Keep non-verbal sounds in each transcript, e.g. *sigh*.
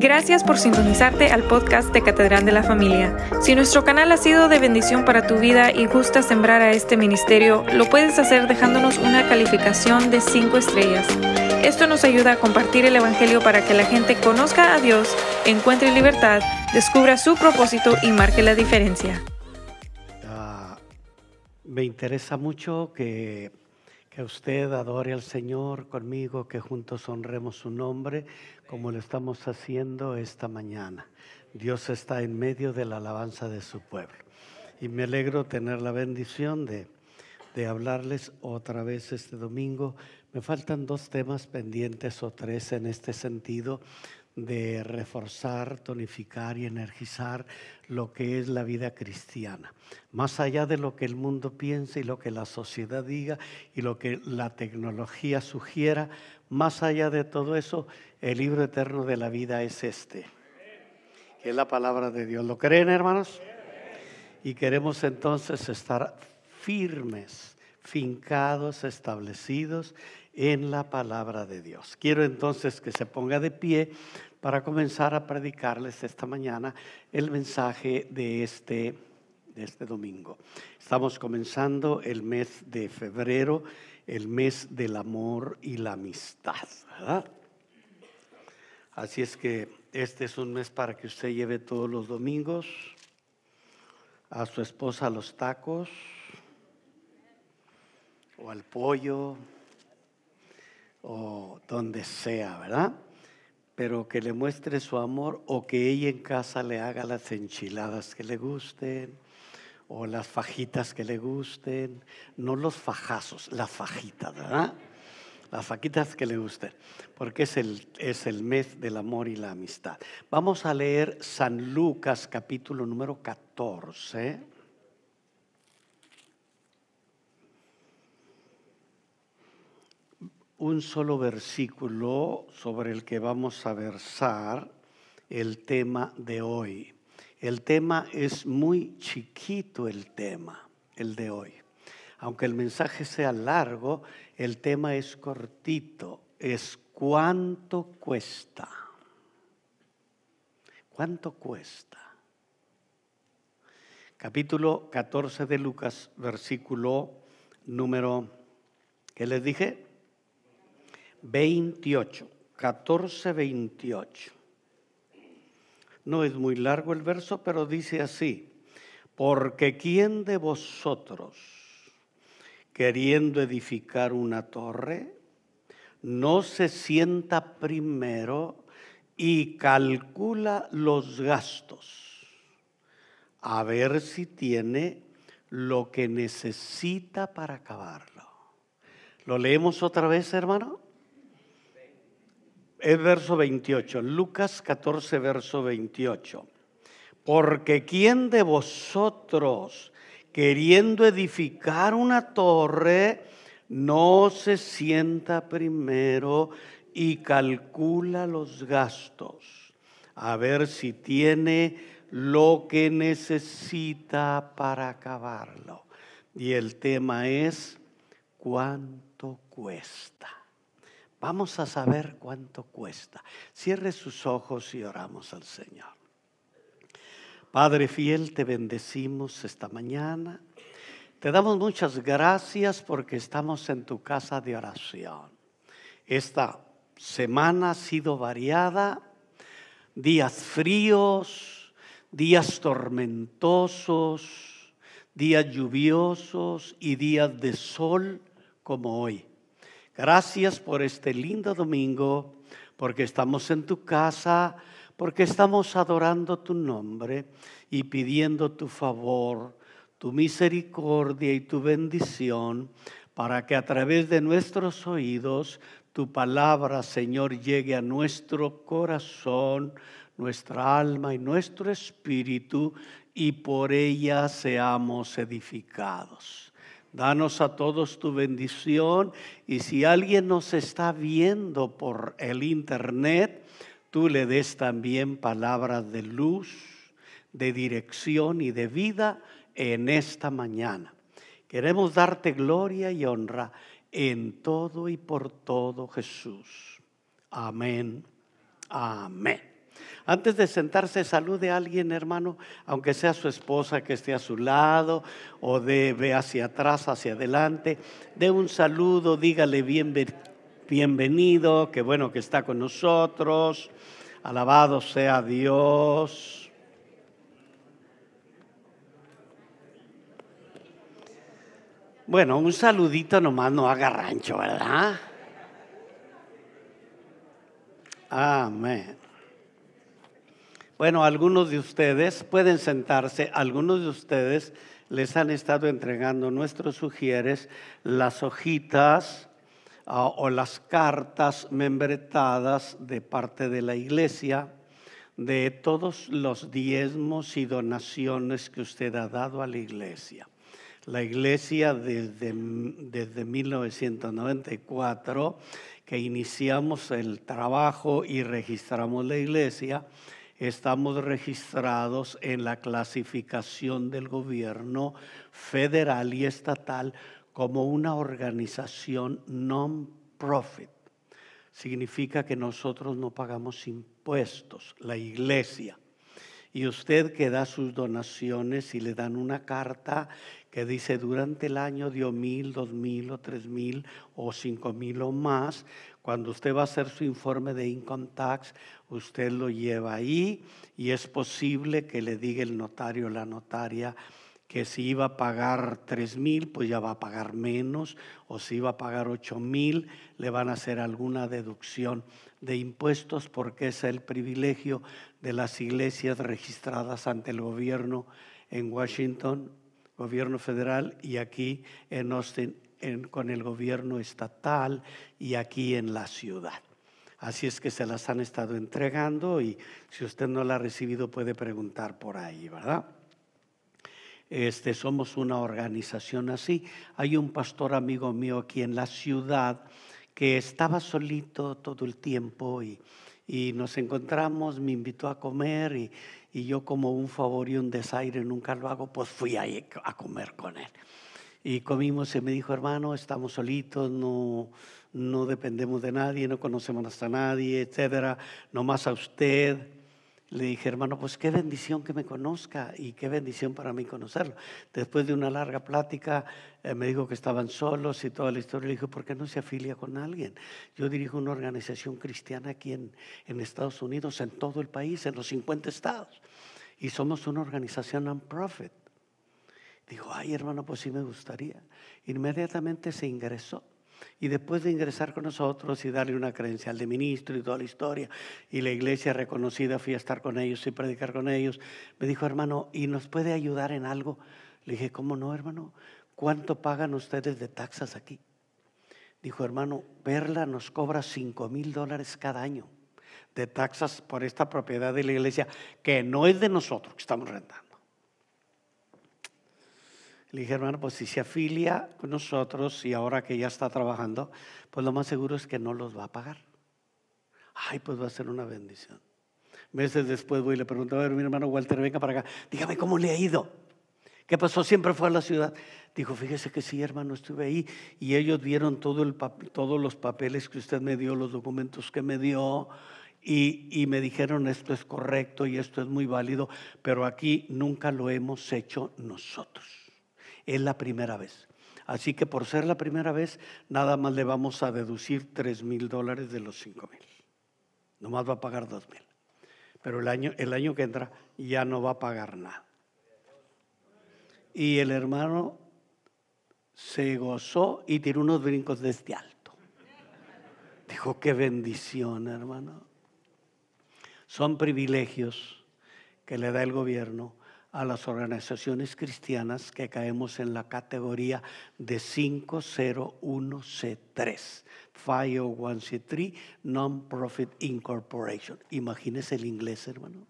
Gracias por sintonizarte al podcast de Catedral de la Familia. Si nuestro canal ha sido de bendición para tu vida y gusta sembrar a este ministerio, lo puedes hacer dejándonos una calificación de 5 estrellas. Esto nos ayuda a compartir el Evangelio para que la gente conozca a Dios, encuentre libertad, descubra su propósito y marque la diferencia. Ah, me interesa mucho que, que usted adore al Señor conmigo, que juntos honremos su nombre como lo estamos haciendo esta mañana. Dios está en medio de la alabanza de su pueblo. Y me alegro tener la bendición de, de hablarles otra vez este domingo. Me faltan dos temas pendientes o tres en este sentido de reforzar, tonificar y energizar lo que es la vida cristiana. Más allá de lo que el mundo piensa y lo que la sociedad diga y lo que la tecnología sugiera, más allá de todo eso, el libro eterno de la vida es este, que es la palabra de Dios. ¿Lo creen, hermanos? Y queremos entonces estar firmes, fincados, establecidos en la palabra de Dios. Quiero entonces que se ponga de pie para comenzar a predicarles esta mañana el mensaje de este, de este domingo. Estamos comenzando el mes de febrero, el mes del amor y la amistad. Así es que este es un mes para que usted lleve todos los domingos a su esposa los tacos o al pollo o donde sea, ¿verdad? Pero que le muestre su amor o que ella en casa le haga las enchiladas que le gusten o las fajitas que le gusten, no los fajazos, las fajitas, ¿verdad? Las fajitas que le gusten, porque es el, es el mes del amor y la amistad. Vamos a leer San Lucas capítulo número 14. un solo versículo sobre el que vamos a versar el tema de hoy. El tema es muy chiquito el tema, el de hoy. Aunque el mensaje sea largo, el tema es cortito. Es cuánto cuesta. ¿Cuánto cuesta? Capítulo 14 de Lucas, versículo número, ¿qué les dije? 28, 14, 28. No es muy largo el verso, pero dice así, porque ¿quién de vosotros, queriendo edificar una torre, no se sienta primero y calcula los gastos, a ver si tiene lo que necesita para acabarlo? ¿Lo leemos otra vez, hermano? Es verso 28, Lucas 14, verso 28. Porque ¿quién de vosotros, queriendo edificar una torre, no se sienta primero y calcula los gastos, a ver si tiene lo que necesita para acabarlo? Y el tema es, ¿cuánto cuesta? Vamos a saber cuánto cuesta. Cierre sus ojos y oramos al Señor. Padre fiel, te bendecimos esta mañana. Te damos muchas gracias porque estamos en tu casa de oración. Esta semana ha sido variada, días fríos, días tormentosos, días lluviosos y días de sol como hoy. Gracias por este lindo domingo, porque estamos en tu casa, porque estamos adorando tu nombre y pidiendo tu favor, tu misericordia y tu bendición, para que a través de nuestros oídos tu palabra, Señor, llegue a nuestro corazón, nuestra alma y nuestro espíritu, y por ella seamos edificados. Danos a todos tu bendición y si alguien nos está viendo por el internet, tú le des también palabras de luz, de dirección y de vida en esta mañana. Queremos darte gloria y honra en todo y por todo Jesús. Amén. Amén. Antes de sentarse, salude a alguien, hermano, aunque sea su esposa que esté a su lado, o de, ve hacia atrás, hacia adelante. Dé un saludo, dígale bienvenido, qué bueno que está con nosotros. Alabado sea Dios. Bueno, un saludito nomás no haga rancho, ¿verdad? Amén. Bueno, algunos de ustedes pueden sentarse, algunos de ustedes les han estado entregando nuestros sugieres las hojitas ah, o las cartas membretadas de parte de la iglesia de todos los diezmos y donaciones que usted ha dado a la iglesia. La iglesia desde, desde 1994 que iniciamos el trabajo y registramos la iglesia, estamos registrados en la clasificación del gobierno federal y estatal como una organización non-profit. Significa que nosotros no pagamos impuestos, la iglesia. Y usted que da sus donaciones y le dan una carta que dice durante el año dio mil, dos mil o tres mil o cinco mil o más. Cuando usted va a hacer su informe de income tax, usted lo lleva ahí y es posible que le diga el notario o la notaria que si iba a pagar tres mil, pues ya va a pagar menos, o si iba a pagar ocho mil, le van a hacer alguna deducción de impuestos porque es el privilegio de las iglesias registradas ante el gobierno en Washington gobierno federal y aquí en Austin con el gobierno estatal y aquí en la ciudad. Así es que se las han estado entregando y si usted no la ha recibido puede preguntar por ahí, ¿verdad? Este, somos una organización así. Hay un pastor amigo mío aquí en la ciudad que estaba solito todo el tiempo y, y nos encontramos, me invitó a comer y, y yo como un favor y un desaire nunca lo hago, pues fui ahí a comer con él. Y comimos y me dijo, hermano, estamos solitos, no, no dependemos de nadie, no conocemos hasta nadie, etcétera, nomás a usted. Le dije, hermano, pues qué bendición que me conozca y qué bendición para mí conocerlo. Después de una larga plática, eh, me dijo que estaban solos y toda la historia. Le dije, ¿por qué no se afilia con alguien? Yo dirijo una organización cristiana aquí en, en Estados Unidos, en todo el país, en los 50 estados. Y somos una organización non-profit. Dijo, ay, hermano, pues sí me gustaría. Inmediatamente se ingresó. Y después de ingresar con nosotros y darle una credencial de ministro y toda la historia, y la iglesia reconocida, fui a estar con ellos y predicar con ellos, me dijo, hermano, ¿y nos puede ayudar en algo? Le dije, ¿cómo no, hermano? ¿Cuánto pagan ustedes de taxas aquí? Dijo, hermano, Perla nos cobra 5 mil dólares cada año de taxas por esta propiedad de la iglesia, que no es de nosotros, que estamos rentando. Le dije, hermano, pues si se afilia con nosotros y ahora que ya está trabajando, pues lo más seguro es que no los va a pagar. Ay, pues va a ser una bendición. Meses después voy y le pregunto, a ver, mi hermano Walter, venga para acá, dígame cómo le ha ido. ¿Qué pasó? Siempre fue a la ciudad. Dijo, fíjese que sí, hermano, estuve ahí y ellos vieron todo el todos los papeles que usted me dio, los documentos que me dio. Y, y, me dijeron esto es correcto y esto es muy válido, pero aquí nunca lo hemos hecho nosotros. Es la primera vez. Así que por ser la primera vez, nada más le vamos a deducir 3 mil dólares de los 5 mil. Nomás va a pagar 2 mil. Pero el año, el año que entra ya no va a pagar nada. Y el hermano se gozó y tiró unos brincos desde este alto. Dijo, qué bendición, hermano. Son privilegios que le da el gobierno a las organizaciones cristianas que caemos en la categoría de 501C3, 501C3 Non-Profit Incorporation. Imagínese el inglés, hermano.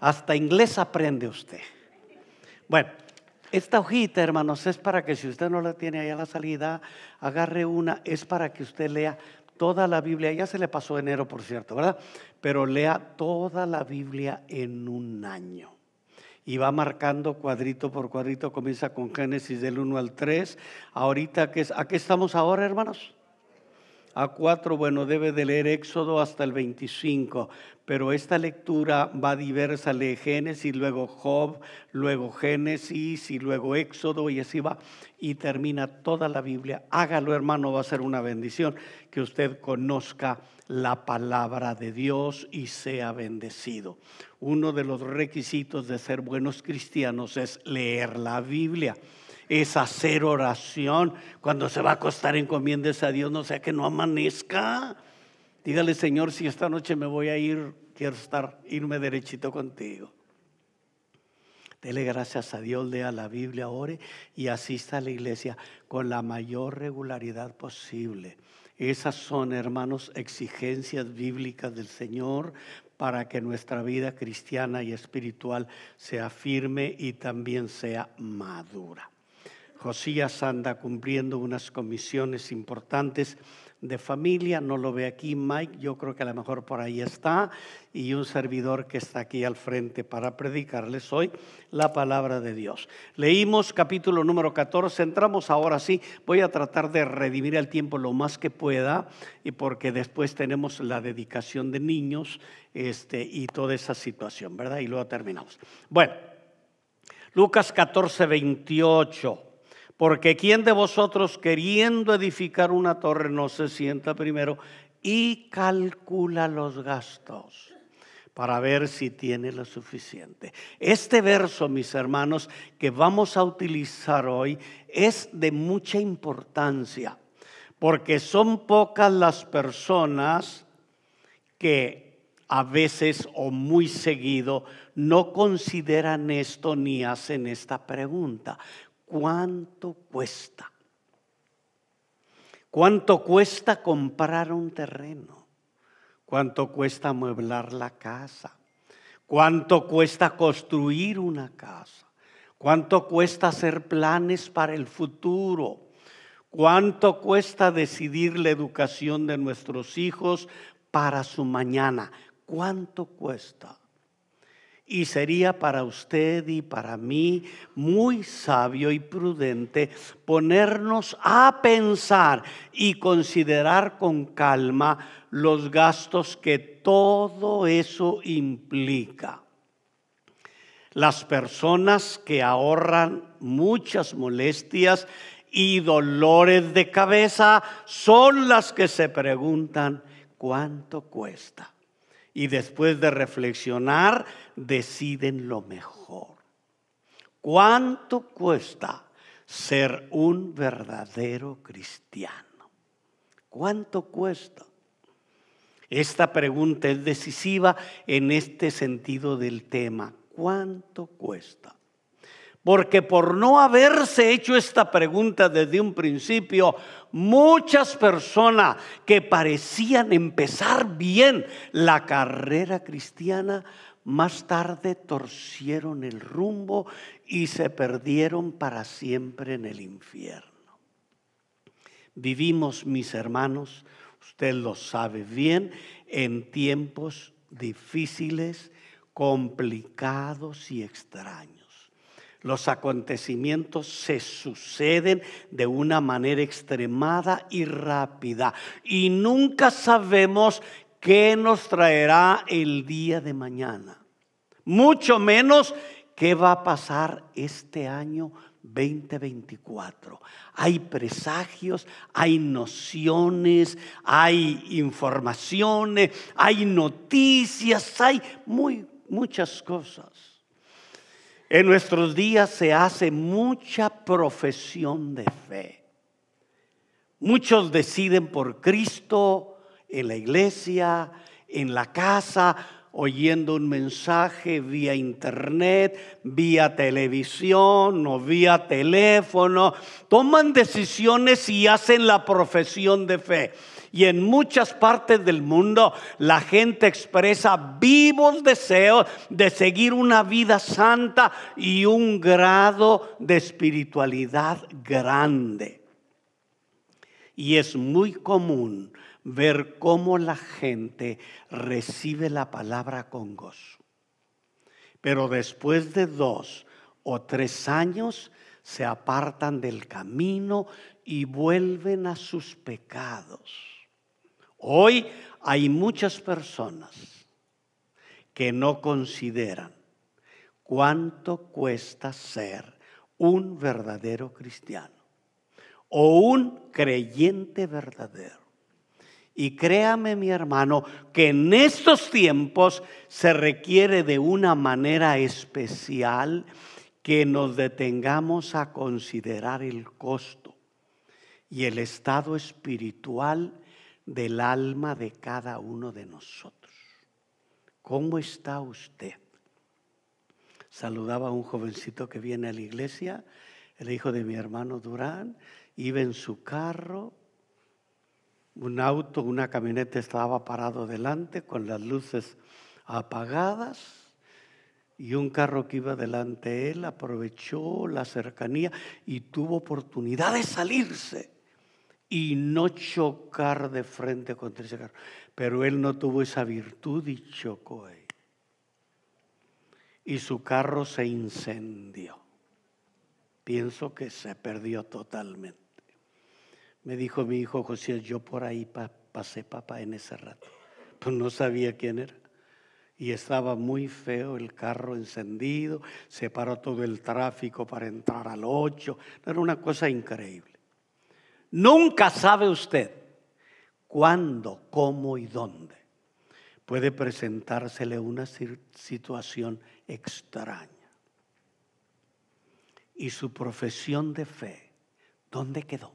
Hasta inglés aprende usted. Bueno, esta hojita, hermanos, es para que si usted no la tiene ahí a la salida, agarre una, es para que usted lea toda la Biblia. Ya se le pasó enero, por cierto, ¿verdad? Pero lea toda la Biblia en un año y va marcando cuadrito por cuadrito, comienza con Génesis del 1 al 3. Ahorita, ¿a qué estamos ahora, hermanos? A 4, bueno, debe de leer Éxodo hasta el 25, pero esta lectura va diversa, lee Génesis, luego Job, luego Génesis y luego Éxodo y así va y termina toda la Biblia. Hágalo hermano, va a ser una bendición que usted conozca la palabra de Dios y sea bendecido. Uno de los requisitos de ser buenos cristianos es leer la Biblia es hacer oración. Cuando se va a acostar, encomiéndese a Dios, no sea que no amanezca. Dígale, Señor, si esta noche me voy a ir, quiero estar, irme derechito contigo. Dele gracias a Dios, lea la Biblia, ore y asista a la iglesia con la mayor regularidad posible. Esas son, hermanos, exigencias bíblicas del Señor para que nuestra vida cristiana y espiritual sea firme y también sea madura. Josías anda cumpliendo unas comisiones importantes de familia, no lo ve aquí Mike, yo creo que a lo mejor por ahí está, y un servidor que está aquí al frente para predicarles hoy la palabra de Dios. Leímos capítulo número 14, entramos ahora sí, voy a tratar de redimir el tiempo lo más que pueda, y porque después tenemos la dedicación de niños este, y toda esa situación, ¿verdad? Y luego terminamos. Bueno, Lucas 14, 28. Porque ¿quién de vosotros queriendo edificar una torre no se sienta primero y calcula los gastos? para ver si tiene lo suficiente. Este verso, mis hermanos, que vamos a utilizar hoy es de mucha importancia, porque son pocas las personas que a veces o muy seguido no consideran esto ni hacen esta pregunta. ¿Cuánto cuesta? ¿Cuánto cuesta comprar un terreno? ¿Cuánto cuesta amueblar la casa? ¿Cuánto cuesta construir una casa? ¿Cuánto cuesta hacer planes para el futuro? ¿Cuánto cuesta decidir la educación de nuestros hijos para su mañana? ¿Cuánto cuesta? Y sería para usted y para mí muy sabio y prudente ponernos a pensar y considerar con calma los gastos que todo eso implica. Las personas que ahorran muchas molestias y dolores de cabeza son las que se preguntan cuánto cuesta y después de reflexionar deciden lo mejor. ¿Cuánto cuesta ser un verdadero cristiano? ¿Cuánto cuesta? Esta pregunta es decisiva en este sentido del tema. ¿Cuánto cuesta? Porque por no haberse hecho esta pregunta desde un principio, muchas personas que parecían empezar bien la carrera cristiana, más tarde torcieron el rumbo y se perdieron para siempre en el infierno. Vivimos, mis hermanos, usted lo sabe bien, en tiempos difíciles, complicados y extraños. Los acontecimientos se suceden de una manera extremada y rápida y nunca sabemos qué nos traerá el día de mañana. Mucho menos qué va a pasar este año 2024. Hay presagios, hay nociones, hay informaciones, hay noticias, hay muy, muchas cosas. En nuestros días se hace mucha profesión de fe. Muchos deciden por Cristo en la iglesia, en la casa, oyendo un mensaje vía internet, vía televisión o vía teléfono. Toman decisiones y hacen la profesión de fe. Y en muchas partes del mundo la gente expresa vivos deseos de seguir una vida santa y un grado de espiritualidad grande. Y es muy común ver cómo la gente recibe la palabra con gozo. Pero después de dos o tres años se apartan del camino y vuelven a sus pecados Hoy hay muchas personas que no consideran cuánto cuesta ser un verdadero cristiano o un creyente verdadero. Y créame mi hermano que en estos tiempos se requiere de una manera especial que nos detengamos a considerar el costo y el estado espiritual del alma de cada uno de nosotros. ¿Cómo está usted? Saludaba a un jovencito que viene a la iglesia, el hijo de mi hermano Durán, iba en su carro, un auto, una camioneta estaba parado delante con las luces apagadas y un carro que iba delante de él aprovechó la cercanía y tuvo oportunidad de salirse y no chocar de frente contra ese carro. Pero él no tuvo esa virtud y chocó ahí. Y su carro se incendió. Pienso que se perdió totalmente. Me dijo mi hijo José, yo por ahí pasé papá en ese rato. Pues no sabía quién era. Y estaba muy feo el carro encendido, se paró todo el tráfico para entrar al 8. Era una cosa increíble. Nunca sabe usted cuándo, cómo y dónde puede presentársele una situación extraña. Y su profesión de fe, ¿dónde quedó?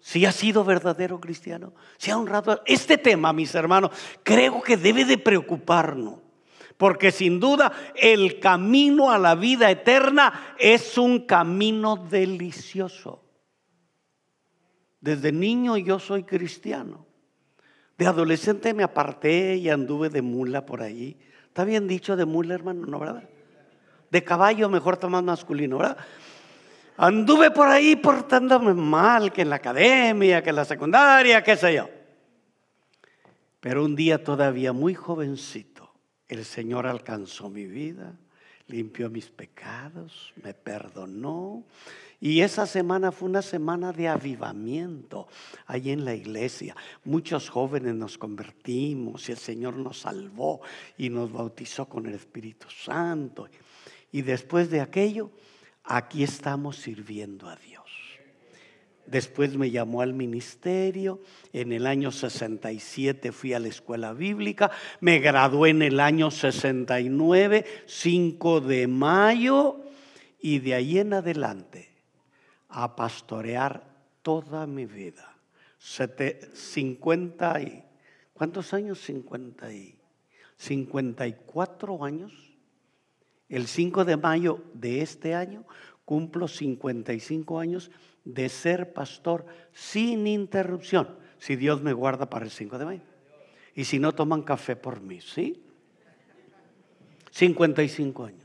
Si ha sido verdadero cristiano, si ha honrado. Este tema, mis hermanos, creo que debe de preocuparnos. Porque sin duda el camino a la vida eterna es un camino delicioso. Desde niño yo soy cristiano. De adolescente me aparté y anduve de mula por allí. ¿Está bien dicho de mula, hermano? ¿No, verdad? De caballo, mejor está más masculino, ¿verdad? Anduve por ahí portándome mal, que en la academia, que en la secundaria, qué sé yo. Pero un día todavía muy jovencito, el Señor alcanzó mi vida, limpió mis pecados, me perdonó y esa semana fue una semana de avivamiento ahí en la iglesia. Muchos jóvenes nos convertimos y el Señor nos salvó y nos bautizó con el Espíritu Santo. Y después de aquello, aquí estamos sirviendo a Dios. Después me llamó al ministerio. En el año 67 fui a la escuela bíblica. Me gradué en el año 69, 5 de mayo. Y de ahí en adelante a pastorear toda mi vida. 50 y, ¿cuántos años? 50 y, 54 años. El 5 de mayo de este año cumplo 55 años de ser pastor sin interrupción, si Dios me guarda para el 5 de mayo. Y si no toman café por mí, ¿sí? 55 años.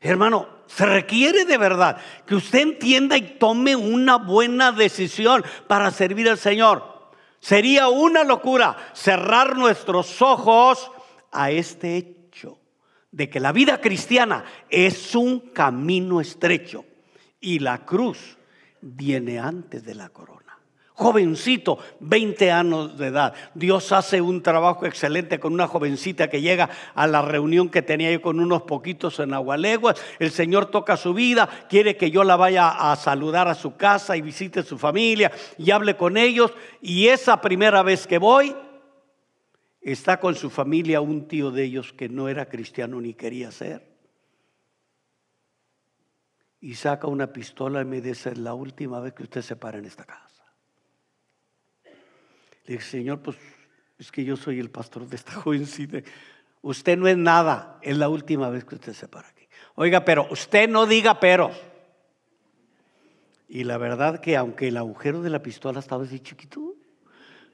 Hermano, se requiere de verdad que usted entienda y tome una buena decisión para servir al Señor. Sería una locura cerrar nuestros ojos a este hecho de que la vida cristiana es un camino estrecho y la cruz viene antes de la corona jovencito, 20 años de edad. Dios hace un trabajo excelente con una jovencita que llega a la reunión que tenía yo con unos poquitos en Agualeguas. El Señor toca su vida, quiere que yo la vaya a saludar a su casa y visite su familia y hable con ellos. Y esa primera vez que voy, está con su familia un tío de ellos que no era cristiano ni quería ser. Y saca una pistola y me dice, es la última vez que usted se para en esta casa. Le dije, Señor, pues es que yo soy el pastor de esta *laughs* jovencita. Usted no es nada, es la última vez que usted se para aquí. Oiga, pero usted no diga pero. Y la verdad que aunque el agujero de la pistola estaba así chiquito,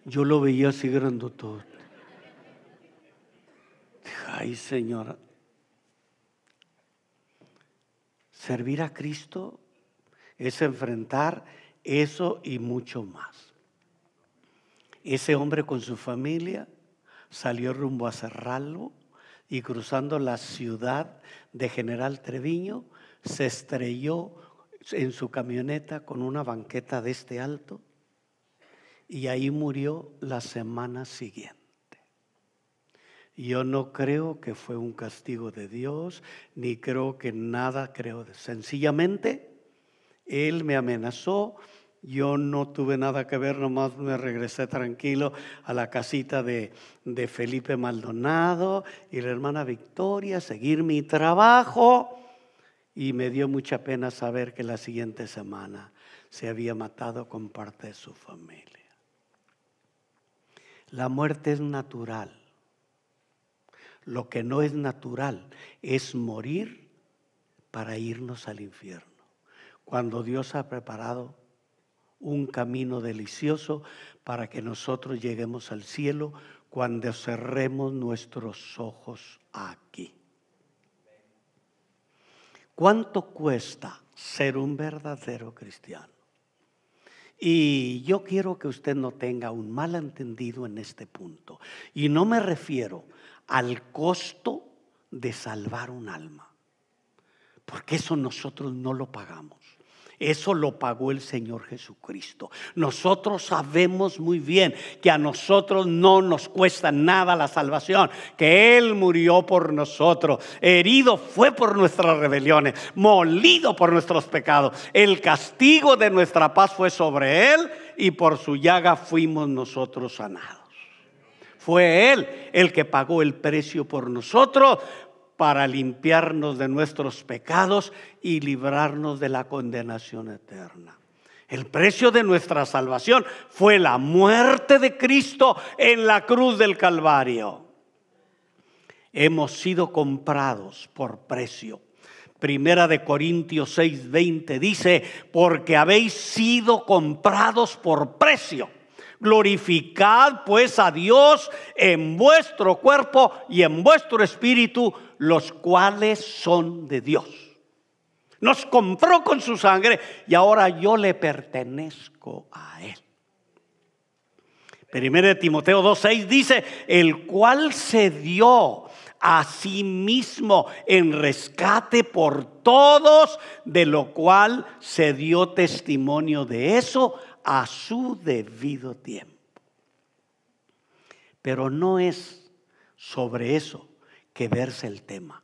yo lo veía así. Dije, ay Señor, servir a Cristo es enfrentar eso y mucho más. Ese hombre con su familia salió rumbo a Cerralbo y cruzando la ciudad de General Treviño se estrelló en su camioneta con una banqueta de este alto y ahí murió la semana siguiente. Yo no creo que fue un castigo de Dios, ni creo que nada creo. Sencillamente, Él me amenazó, yo no tuve nada que ver, nomás me regresé tranquilo a la casita de, de Felipe Maldonado y la hermana Victoria, seguir mi trabajo. Y me dio mucha pena saber que la siguiente semana se había matado con parte de su familia. La muerte es natural. Lo que no es natural es morir para irnos al infierno. Cuando Dios ha preparado un camino delicioso para que nosotros lleguemos al cielo cuando cerremos nuestros ojos aquí. ¿Cuánto cuesta ser un verdadero cristiano? Y yo quiero que usted no tenga un malentendido en este punto. Y no me refiero al costo de salvar un alma, porque eso nosotros no lo pagamos. Eso lo pagó el Señor Jesucristo. Nosotros sabemos muy bien que a nosotros no nos cuesta nada la salvación, que Él murió por nosotros, herido fue por nuestras rebeliones, molido por nuestros pecados. El castigo de nuestra paz fue sobre Él y por su llaga fuimos nosotros sanados. Fue Él el que pagó el precio por nosotros para limpiarnos de nuestros pecados y librarnos de la condenación eterna. El precio de nuestra salvación fue la muerte de Cristo en la cruz del Calvario. Hemos sido comprados por precio. Primera de Corintios 6:20 dice, porque habéis sido comprados por precio. Glorificad pues a Dios en vuestro cuerpo y en vuestro espíritu, los cuales son de Dios. Nos compró con su sangre y ahora yo le pertenezco a Él. Primero de Timoteo 2.6 dice, el cual se dio a sí mismo en rescate por todos, de lo cual se dio testimonio de eso a su debido tiempo. Pero no es sobre eso que verse el tema.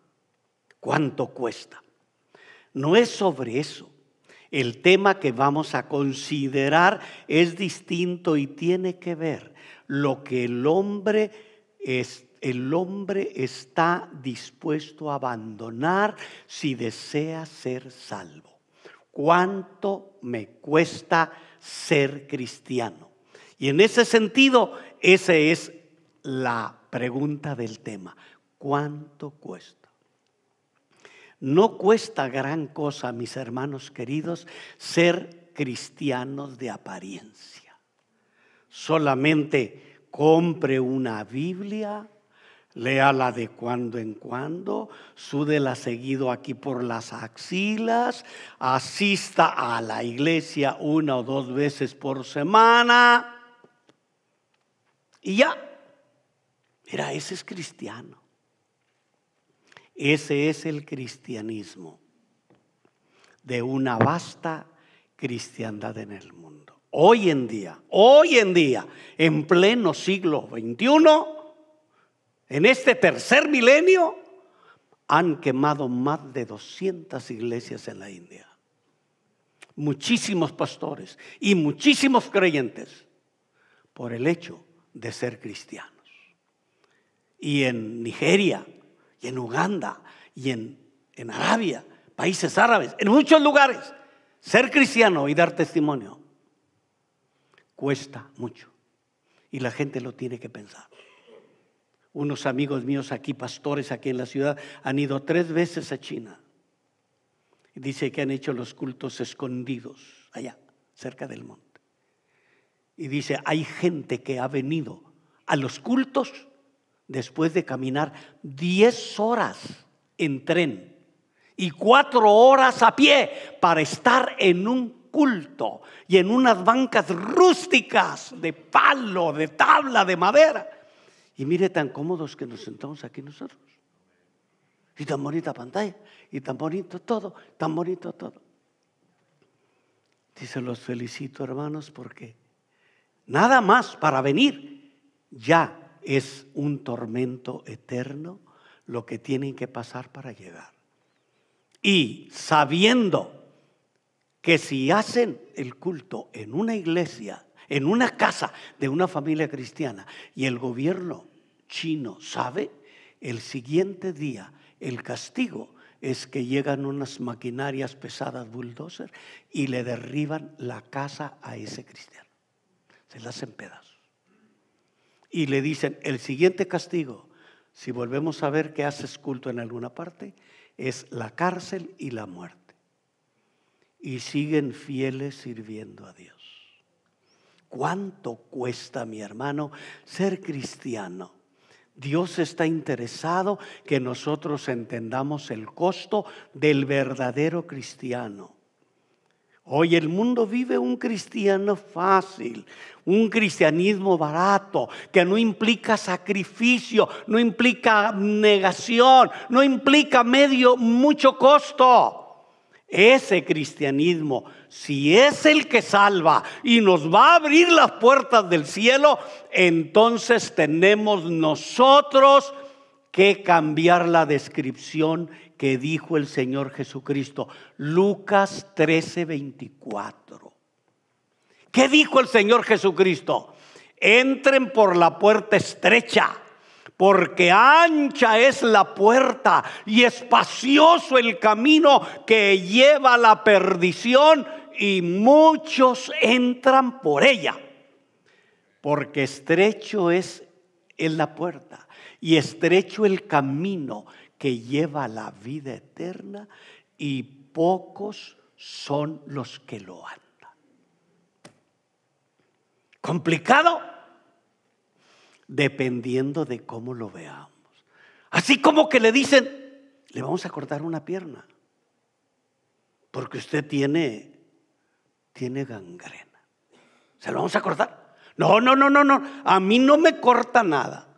¿Cuánto cuesta? No es sobre eso. El tema que vamos a considerar es distinto y tiene que ver lo que el hombre es el hombre está dispuesto a abandonar si desea ser salvo. ¿Cuánto me cuesta ser cristiano? Y en ese sentido, esa es la pregunta del tema. ¿Cuánto cuesta? No cuesta gran cosa, mis hermanos queridos, ser cristianos de apariencia. Solamente compre una Biblia, léala de cuando en cuando, súdela seguido aquí por las axilas, asista a la iglesia una o dos veces por semana y ya. Mira, ese es cristiano. Ese es el cristianismo de una vasta cristiandad en el mundo. Hoy en día, hoy en día, en pleno siglo XXI, en este tercer milenio, han quemado más de 200 iglesias en la India. Muchísimos pastores y muchísimos creyentes por el hecho de ser cristianos. Y en Nigeria, y en Uganda, y en, en Arabia, países árabes, en muchos lugares, ser cristiano y dar testimonio cuesta mucho. Y la gente lo tiene que pensar. Unos amigos míos aquí, pastores aquí en la ciudad, han ido tres veces a China. Dice que han hecho los cultos escondidos allá, cerca del monte. Y dice, hay gente que ha venido a los cultos después de caminar 10 horas en tren y cuatro horas a pie para estar en un culto y en unas bancas rústicas de palo, de tabla, de madera. Y mire tan cómodos que nos sentamos aquí nosotros. Y tan bonita pantalla, y tan bonito todo, tan bonito todo. Dice, los felicito hermanos porque nada más para venir, ya es un tormento eterno lo que tienen que pasar para llegar. Y sabiendo que si hacen el culto en una iglesia, en una casa de una familia cristiana, y el gobierno chino sabe, el siguiente día el castigo es que llegan unas maquinarias pesadas, bulldozer, y le derriban la casa a ese cristiano. Se la hacen pedazos. Y le dicen, el siguiente castigo, si volvemos a ver que haces culto en alguna parte, es la cárcel y la muerte. Y siguen fieles sirviendo a Dios. ¿Cuánto cuesta, mi hermano, ser cristiano? Dios está interesado que nosotros entendamos el costo del verdadero cristiano. Hoy el mundo vive un cristiano fácil, un cristianismo barato, que no implica sacrificio, no implica negación, no implica medio, mucho costo. Ese cristianismo, si es el que salva y nos va a abrir las puertas del cielo, entonces tenemos nosotros que cambiar la descripción que dijo el Señor Jesucristo. Lucas 13, 24. ¿Qué dijo el Señor Jesucristo? Entren por la puerta estrecha porque ancha es la puerta y espacioso el camino que lleva a la perdición y muchos entran por ella. Porque estrecho es en la puerta y estrecho el camino que lleva a la vida eterna y pocos son los que lo andan. ¿Complicado? Dependiendo de cómo lo veamos. Así como que le dicen, le vamos a cortar una pierna, porque usted tiene, tiene gangrena. ¿Se lo vamos a cortar? No, no, no, no, no, a mí no me corta nada.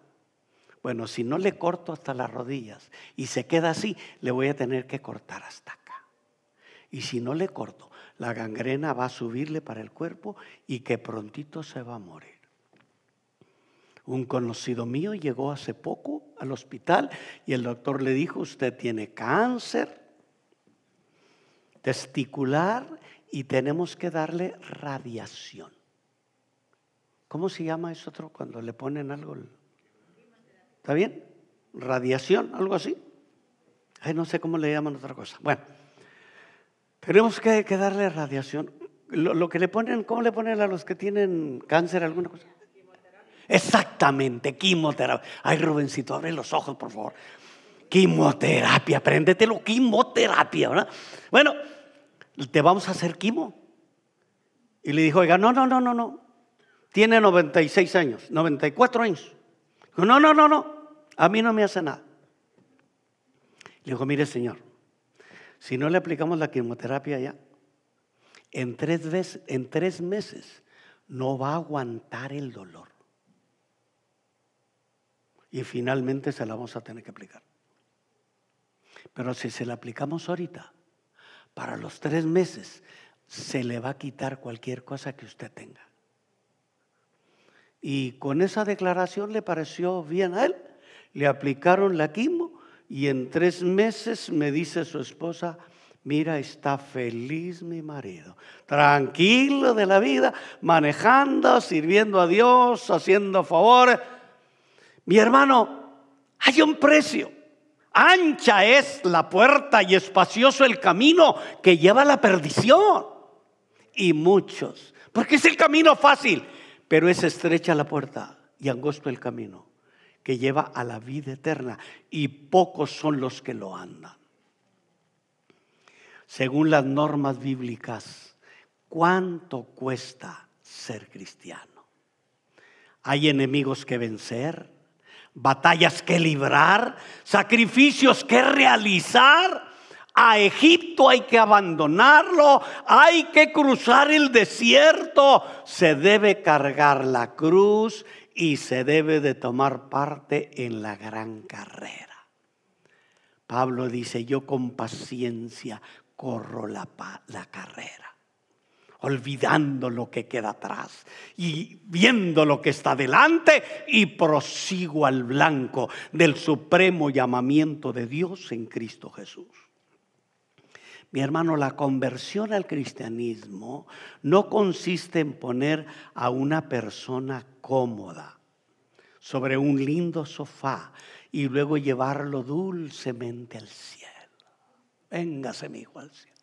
Bueno, si no le corto hasta las rodillas y se queda así, le voy a tener que cortar hasta acá. Y si no le corto, la gangrena va a subirle para el cuerpo y que prontito se va a morir. Un conocido mío llegó hace poco al hospital y el doctor le dijo, usted tiene cáncer testicular y tenemos que darle radiación. ¿Cómo se llama eso otro cuando le ponen algo? ¿Está bien? Radiación, algo así. Ay, no sé cómo le llaman otra cosa. Bueno, tenemos que, darle radiación. Lo, que le ponen, ¿cómo le ponen a los que tienen cáncer alguna cosa? Exactamente, quimioterapia. Ay, Rubencito, abre los ojos, por favor. Quimioterapia, apréndetelo, quimioterapia, ¿verdad? Bueno, te vamos a hacer quimo. Y le dijo, oiga, no, no, no, no, no. Tiene 96 años, 94 años. Dijo, no, no, no, no. A mí no me hace nada. Le dijo, mire, señor, si no le aplicamos la quimioterapia ya, en tres, veces, en tres meses no va a aguantar el dolor y finalmente se la vamos a tener que aplicar. Pero si se la aplicamos ahorita, para los tres meses, se le va a quitar cualquier cosa que usted tenga. Y con esa declaración le pareció bien a él. Le aplicaron la quimo y en tres meses me dice su esposa, mira, está feliz mi marido, tranquilo de la vida, manejando, sirviendo a Dios, haciendo favores mi hermano, hay un precio. Ancha es la puerta y espacioso el camino que lleva a la perdición. Y muchos, porque es el camino fácil, pero es estrecha la puerta y angosto el camino que lleva a la vida eterna. Y pocos son los que lo andan. Según las normas bíblicas, ¿cuánto cuesta ser cristiano? Hay enemigos que vencer batallas que librar, sacrificios que realizar. A Egipto hay que abandonarlo, hay que cruzar el desierto, se debe cargar la cruz y se debe de tomar parte en la gran carrera. Pablo dice, yo con paciencia corro la, la carrera. Olvidando lo que queda atrás y viendo lo que está delante y prosigo al blanco del supremo llamamiento de Dios en Cristo Jesús. Mi hermano, la conversión al cristianismo no consiste en poner a una persona cómoda sobre un lindo sofá y luego llevarlo dulcemente al cielo. Véngase, mi hijo, al cielo.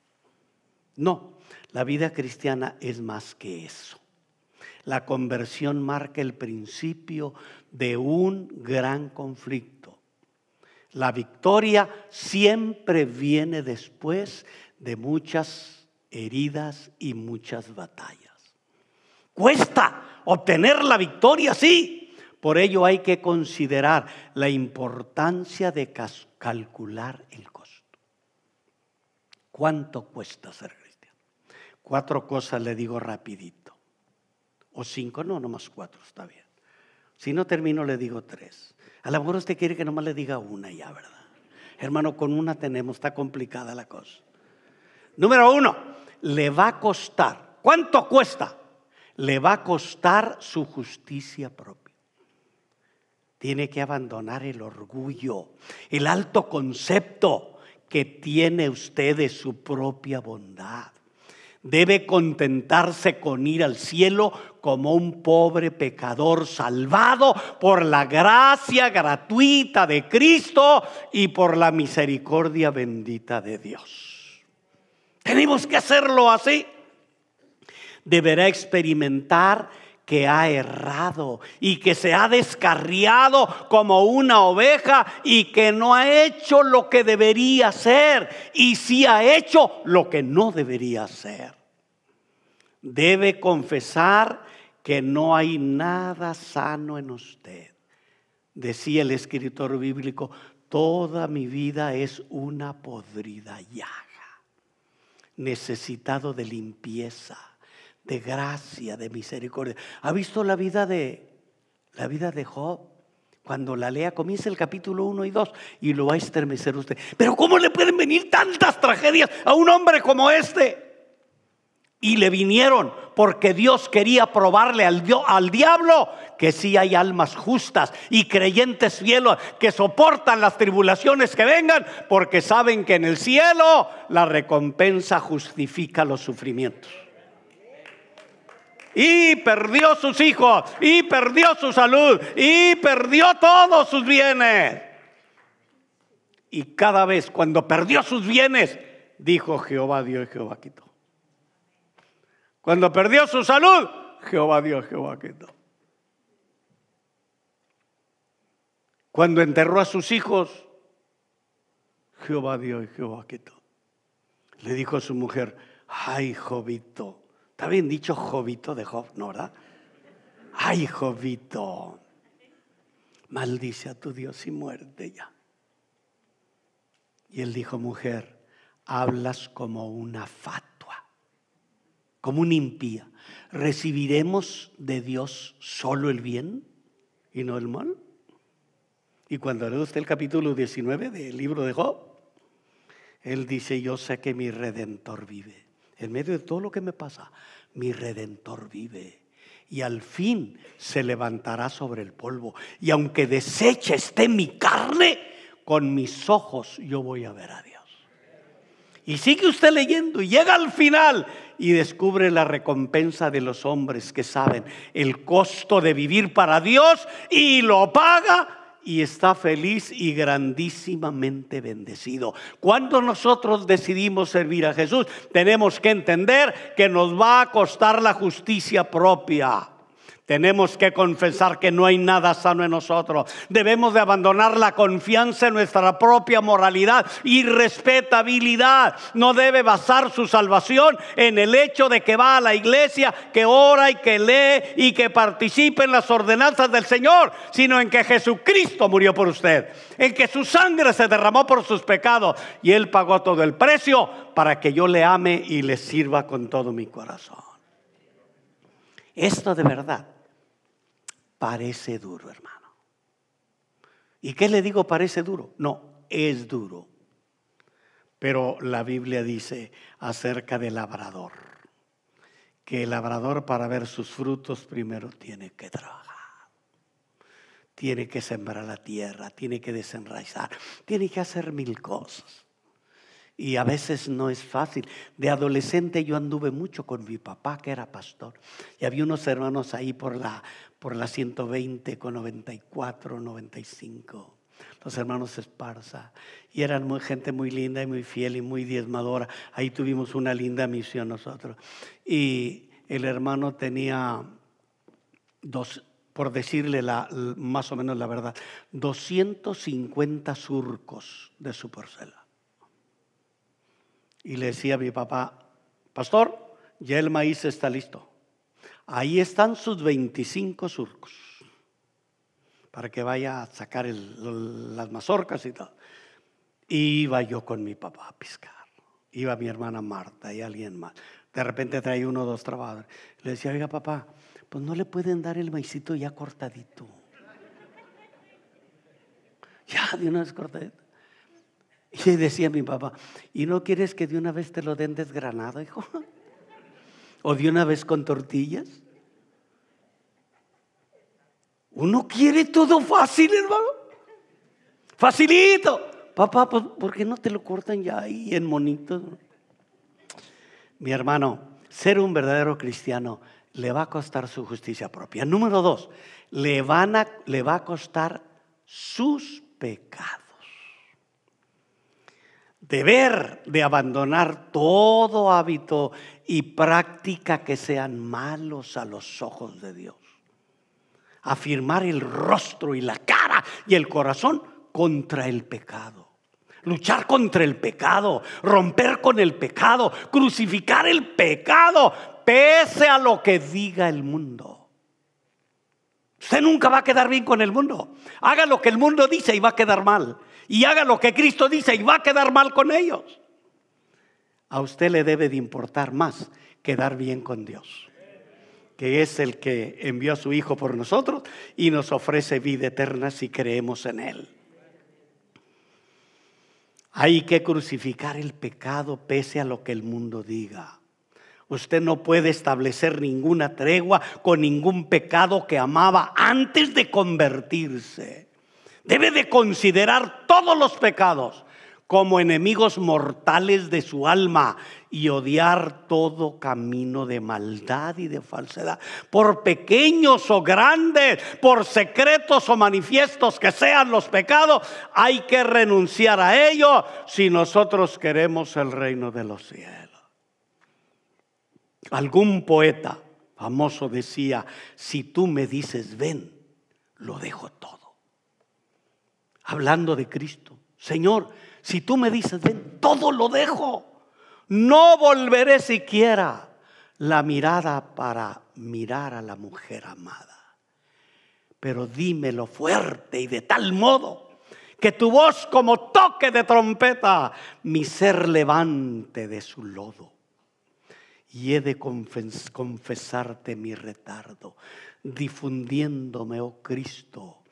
No, la vida cristiana es más que eso. La conversión marca el principio de un gran conflicto la victoria siempre viene después de muchas heridas y muchas batallas. Cuesta obtener la victoria, sí. Por ello hay que considerar la importancia de calcular el costo. ¿Cuánto cuesta ser? Cuatro cosas le digo rapidito. O cinco, no, nomás cuatro, está bien. Si no termino, le digo tres. A lo mejor usted quiere que nomás le diga una ya, ¿verdad? Hermano, con una tenemos, está complicada la cosa. Número uno, le va a costar. ¿Cuánto cuesta? Le va a costar su justicia propia. Tiene que abandonar el orgullo, el alto concepto que tiene usted de su propia bondad debe contentarse con ir al cielo como un pobre pecador salvado por la gracia gratuita de Cristo y por la misericordia bendita de Dios. Tenemos que hacerlo así. Deberá experimentar que ha errado y que se ha descarriado como una oveja y que no ha hecho lo que debería hacer y sí ha hecho lo que no debería hacer debe confesar que no hay nada sano en usted. Decía el escritor bíblico, toda mi vida es una podrida llaga, necesitado de limpieza, de gracia, de misericordia. ¿Ha visto la vida de la vida de Job? Cuando la lea, comienza el capítulo 1 y 2 y lo va a estremecer usted. Pero ¿cómo le pueden venir tantas tragedias a un hombre como este? Y le vinieron porque Dios quería probarle al, al diablo que sí hay almas justas y creyentes fieles que soportan las tribulaciones que vengan porque saben que en el cielo la recompensa justifica los sufrimientos. Y perdió sus hijos, y perdió su salud, y perdió todos sus bienes. Y cada vez cuando perdió sus bienes, dijo Jehová dio y Jehová quitó. Cuando perdió su salud, Jehová dio, Jehová quitó. Cuando enterró a sus hijos, Jehová dio y Jehová quitó. Le dijo a su mujer, ay, Jovito. ¿Está bien dicho Jovito de Job? ¿No, verdad? Ay, Jovito. Maldice a tu Dios y muerte ya. Y él dijo, mujer, hablas como una fata como un impía, ¿recibiremos de Dios solo el bien y no el mal? Y cuando lee usted el capítulo 19 del libro de Job, él dice, yo sé que mi redentor vive. En medio de todo lo que me pasa, mi redentor vive. Y al fin se levantará sobre el polvo. Y aunque deseche esté mi carne, con mis ojos yo voy a ver a Dios. Y sigue usted leyendo y llega al final y descubre la recompensa de los hombres que saben el costo de vivir para Dios y lo paga y está feliz y grandísimamente bendecido. Cuando nosotros decidimos servir a Jesús, tenemos que entender que nos va a costar la justicia propia. Tenemos que confesar que no hay nada sano en nosotros. Debemos de abandonar la confianza en nuestra propia moralidad y respetabilidad. No debe basar su salvación en el hecho de que va a la iglesia, que ora y que lee y que participe en las ordenanzas del Señor, sino en que Jesucristo murió por usted, en que su sangre se derramó por sus pecados y Él pagó todo el precio para que yo le ame y le sirva con todo mi corazón. Esto de verdad parece duro, hermano. ¿Y qué le digo parece duro? No, es duro. Pero la Biblia dice acerca del labrador, que el labrador para ver sus frutos primero tiene que trabajar. Tiene que sembrar la tierra, tiene que desenraizar, tiene que hacer mil cosas. Y a veces no es fácil. De adolescente yo anduve mucho con mi papá, que era pastor. Y había unos hermanos ahí por la, por la 120 con 94, 95 los hermanos Esparza, y eran gente muy linda y muy fiel y muy diezmadora. Ahí tuvimos una linda misión nosotros. Y el hermano tenía dos, por decirle la, más o menos la verdad, 250 surcos de su porcela. Y le decía a mi papá, pastor, ya el maíz está listo. Ahí están sus 25 surcos para que vaya a sacar las mazorcas y todo. Iba yo con mi papá a piscar. Iba mi hermana Marta y alguien más. De repente traía uno o dos trabajadores. Le decía, oiga papá, pues no le pueden dar el maicito ya cortadito. *laughs* Ya, de una vez cortadito. *laughs* Y decía mi papá, ¿y no quieres que de una vez te lo den desgranado, hijo? ¿O de una vez con tortillas? Uno quiere todo fácil, hermano. Facilito. Papá, pues, ¿por qué no te lo cortan ya ahí en monito? Mi hermano, ser un verdadero cristiano le va a costar su justicia propia. Número dos, le, van a, le va a costar sus pecados. Deber de abandonar todo hábito y práctica que sean malos a los ojos de Dios afirmar el rostro y la cara y el corazón contra el pecado. Luchar contra el pecado, romper con el pecado, crucificar el pecado, pese a lo que diga el mundo. Usted nunca va a quedar bien con el mundo. Haga lo que el mundo dice y va a quedar mal. Y haga lo que Cristo dice y va a quedar mal con ellos. A usted le debe de importar más quedar bien con Dios que es el que envió a su Hijo por nosotros y nos ofrece vida eterna si creemos en Él. Hay que crucificar el pecado pese a lo que el mundo diga. Usted no puede establecer ninguna tregua con ningún pecado que amaba antes de convertirse. Debe de considerar todos los pecados como enemigos mortales de su alma y odiar todo camino de maldad y de falsedad, por pequeños o grandes, por secretos o manifiestos que sean los pecados, hay que renunciar a ellos si nosotros queremos el reino de los cielos. Algún poeta famoso decía, si tú me dices ven, lo dejo todo. Hablando de Cristo, Señor, si tú me dices, ven, todo lo dejo. No volveré siquiera la mirada para mirar a la mujer amada. Pero dímelo fuerte y de tal modo que tu voz como toque de trompeta mi ser levante de su lodo. Y he de confesarte mi retardo, difundiéndome, oh Cristo,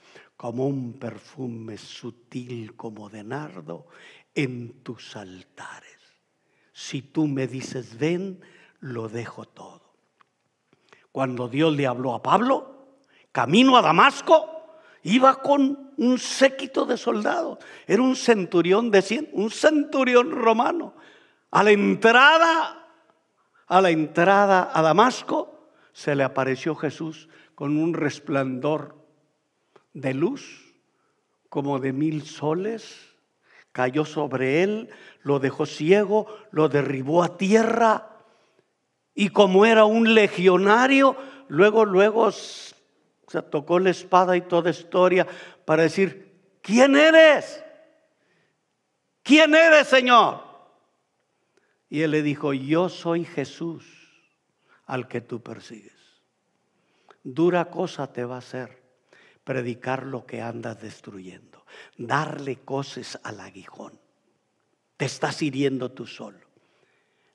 como un perfume sutil como de nardo en tus altares. Si tú me dices ven, lo dejo todo. Cuando Dios le habló a Pablo, camino a Damasco, iba con un séquito de soldados. Era un centurión de cien, un centurión romano. A la entrada, a la entrada a Damasco, se le apareció Jesús con un resplandor de luz como de mil soles, cayó sobre él, lo dejó ciego, lo derribó a tierra y como era un legionario, luego, luego se tocó la espada y toda historia para decir, ¿quién eres? ¿Quién eres, Señor? Y él le dijo, yo soy Jesús al que tú persigues. Dura cosa te va a hacer predicar lo que andas destruyendo, darle cosas al aguijón. Te estás hiriendo tú solo.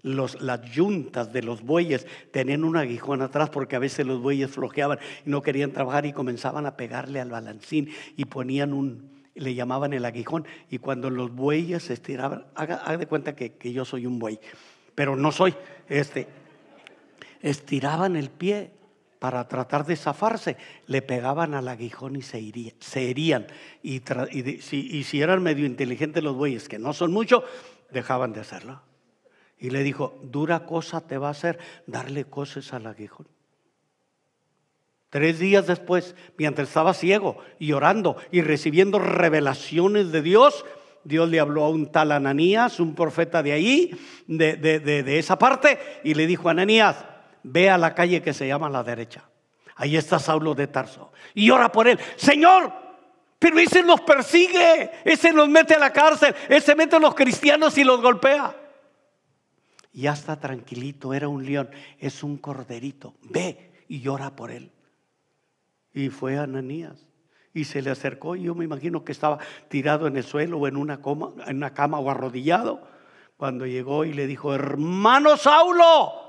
Los, las yuntas de los bueyes tenían un aguijón atrás porque a veces los bueyes flojeaban y no querían trabajar y comenzaban a pegarle al balancín y ponían un, le llamaban el aguijón y cuando los bueyes se estiraban, haga, de cuenta que, que yo soy un buey, pero no soy, este, estiraban el pie para tratar de zafarse, le pegaban al aguijón y se, herían. Y, si eran medio inteligentes los bueyes, que no son muchos, dejaban de hacerlo. Y le dijo, dura cosa te va a hacer darle cosas al aguijón. Tres días después, mientras estaba ciego y orando y recibiendo revelaciones de Dios, Dios le habló a un tal Ananías, un profeta de ahí, de, de, esa parte, y le dijo, Ananías, ve a la calle que se llama la derecha. Ahí está Saulo de Tarso. Y ora por él. Señor, pero ese nos persigue, ese nos mete a la cárcel, ese mete a los cristianos y los golpea. Ya está tranquilito, era un león, es un corderito. Ve y llora por él. Y fue Ananías. Y se le acercó y yo me imagino que estaba tirado en el suelo o en una, coma, en una cama o arrodillado. Cuando llegó y le dijo, hermano Saulo,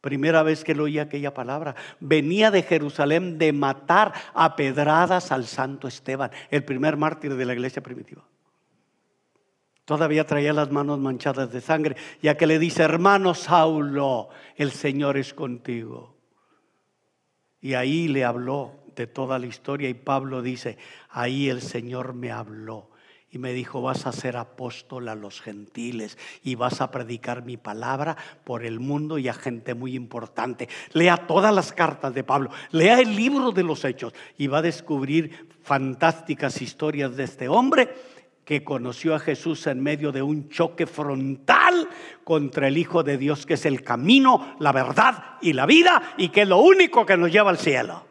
Primera vez que le oí aquella palabra. Venía de Jerusalén de matar a pedradas al santo Esteban, el primer mártir de la iglesia primitiva. Todavía traía las manos manchadas de sangre, ya que le dice, hermano Saulo, el Señor es contigo. Y ahí le habló de toda la historia y Pablo dice, ahí el Señor me habló y me dijo, vas a ser apóstol a los gentiles y vas a predicar mi palabra por el mundo y a gente muy importante. Lea todas las cartas de Pablo, lea el libro de los hechos y va a descubrir fantásticas historias de este hombre que conoció a Jesús en medio de un choque frontal contra el Hijo de Dios, que es el camino, la verdad y la vida, y que es lo único que nos lleva al cielo.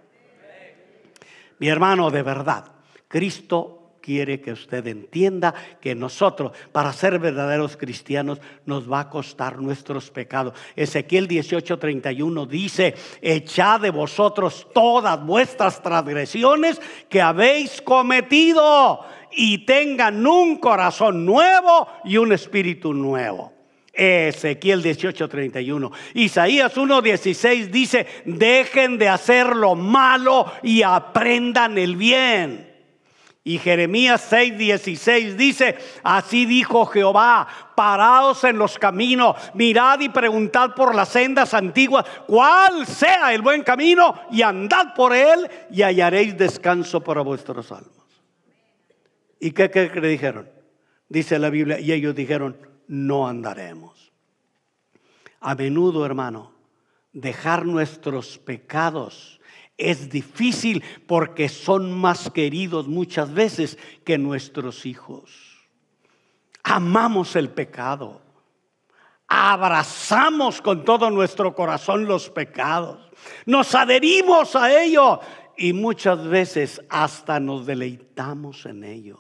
Mi hermano, de verdad, Cristo quiere que usted entienda que nosotros, para ser verdaderos cristianos, nos va a costar nuestros pecados. Ezequiel 18:31 dice, echad de vosotros todas vuestras transgresiones que habéis cometido y tengan un corazón nuevo y un espíritu nuevo. Ezequiel 18:31. Isaías 1:16 dice, dejen de hacer lo malo y aprendan el bien. Y Jeremías 6:16 dice, así dijo Jehová, paraos en los caminos, mirad y preguntad por las sendas antiguas, cuál sea el buen camino, y andad por él y hallaréis descanso para vuestros almas. ¿Y qué, qué, qué dijeron? Dice la Biblia, y ellos dijeron, no andaremos. A menudo, hermano, dejar nuestros pecados es difícil porque son más queridos muchas veces que nuestros hijos. Amamos el pecado. Abrazamos con todo nuestro corazón los pecados. Nos adherimos a ellos y muchas veces hasta nos deleitamos en ellos.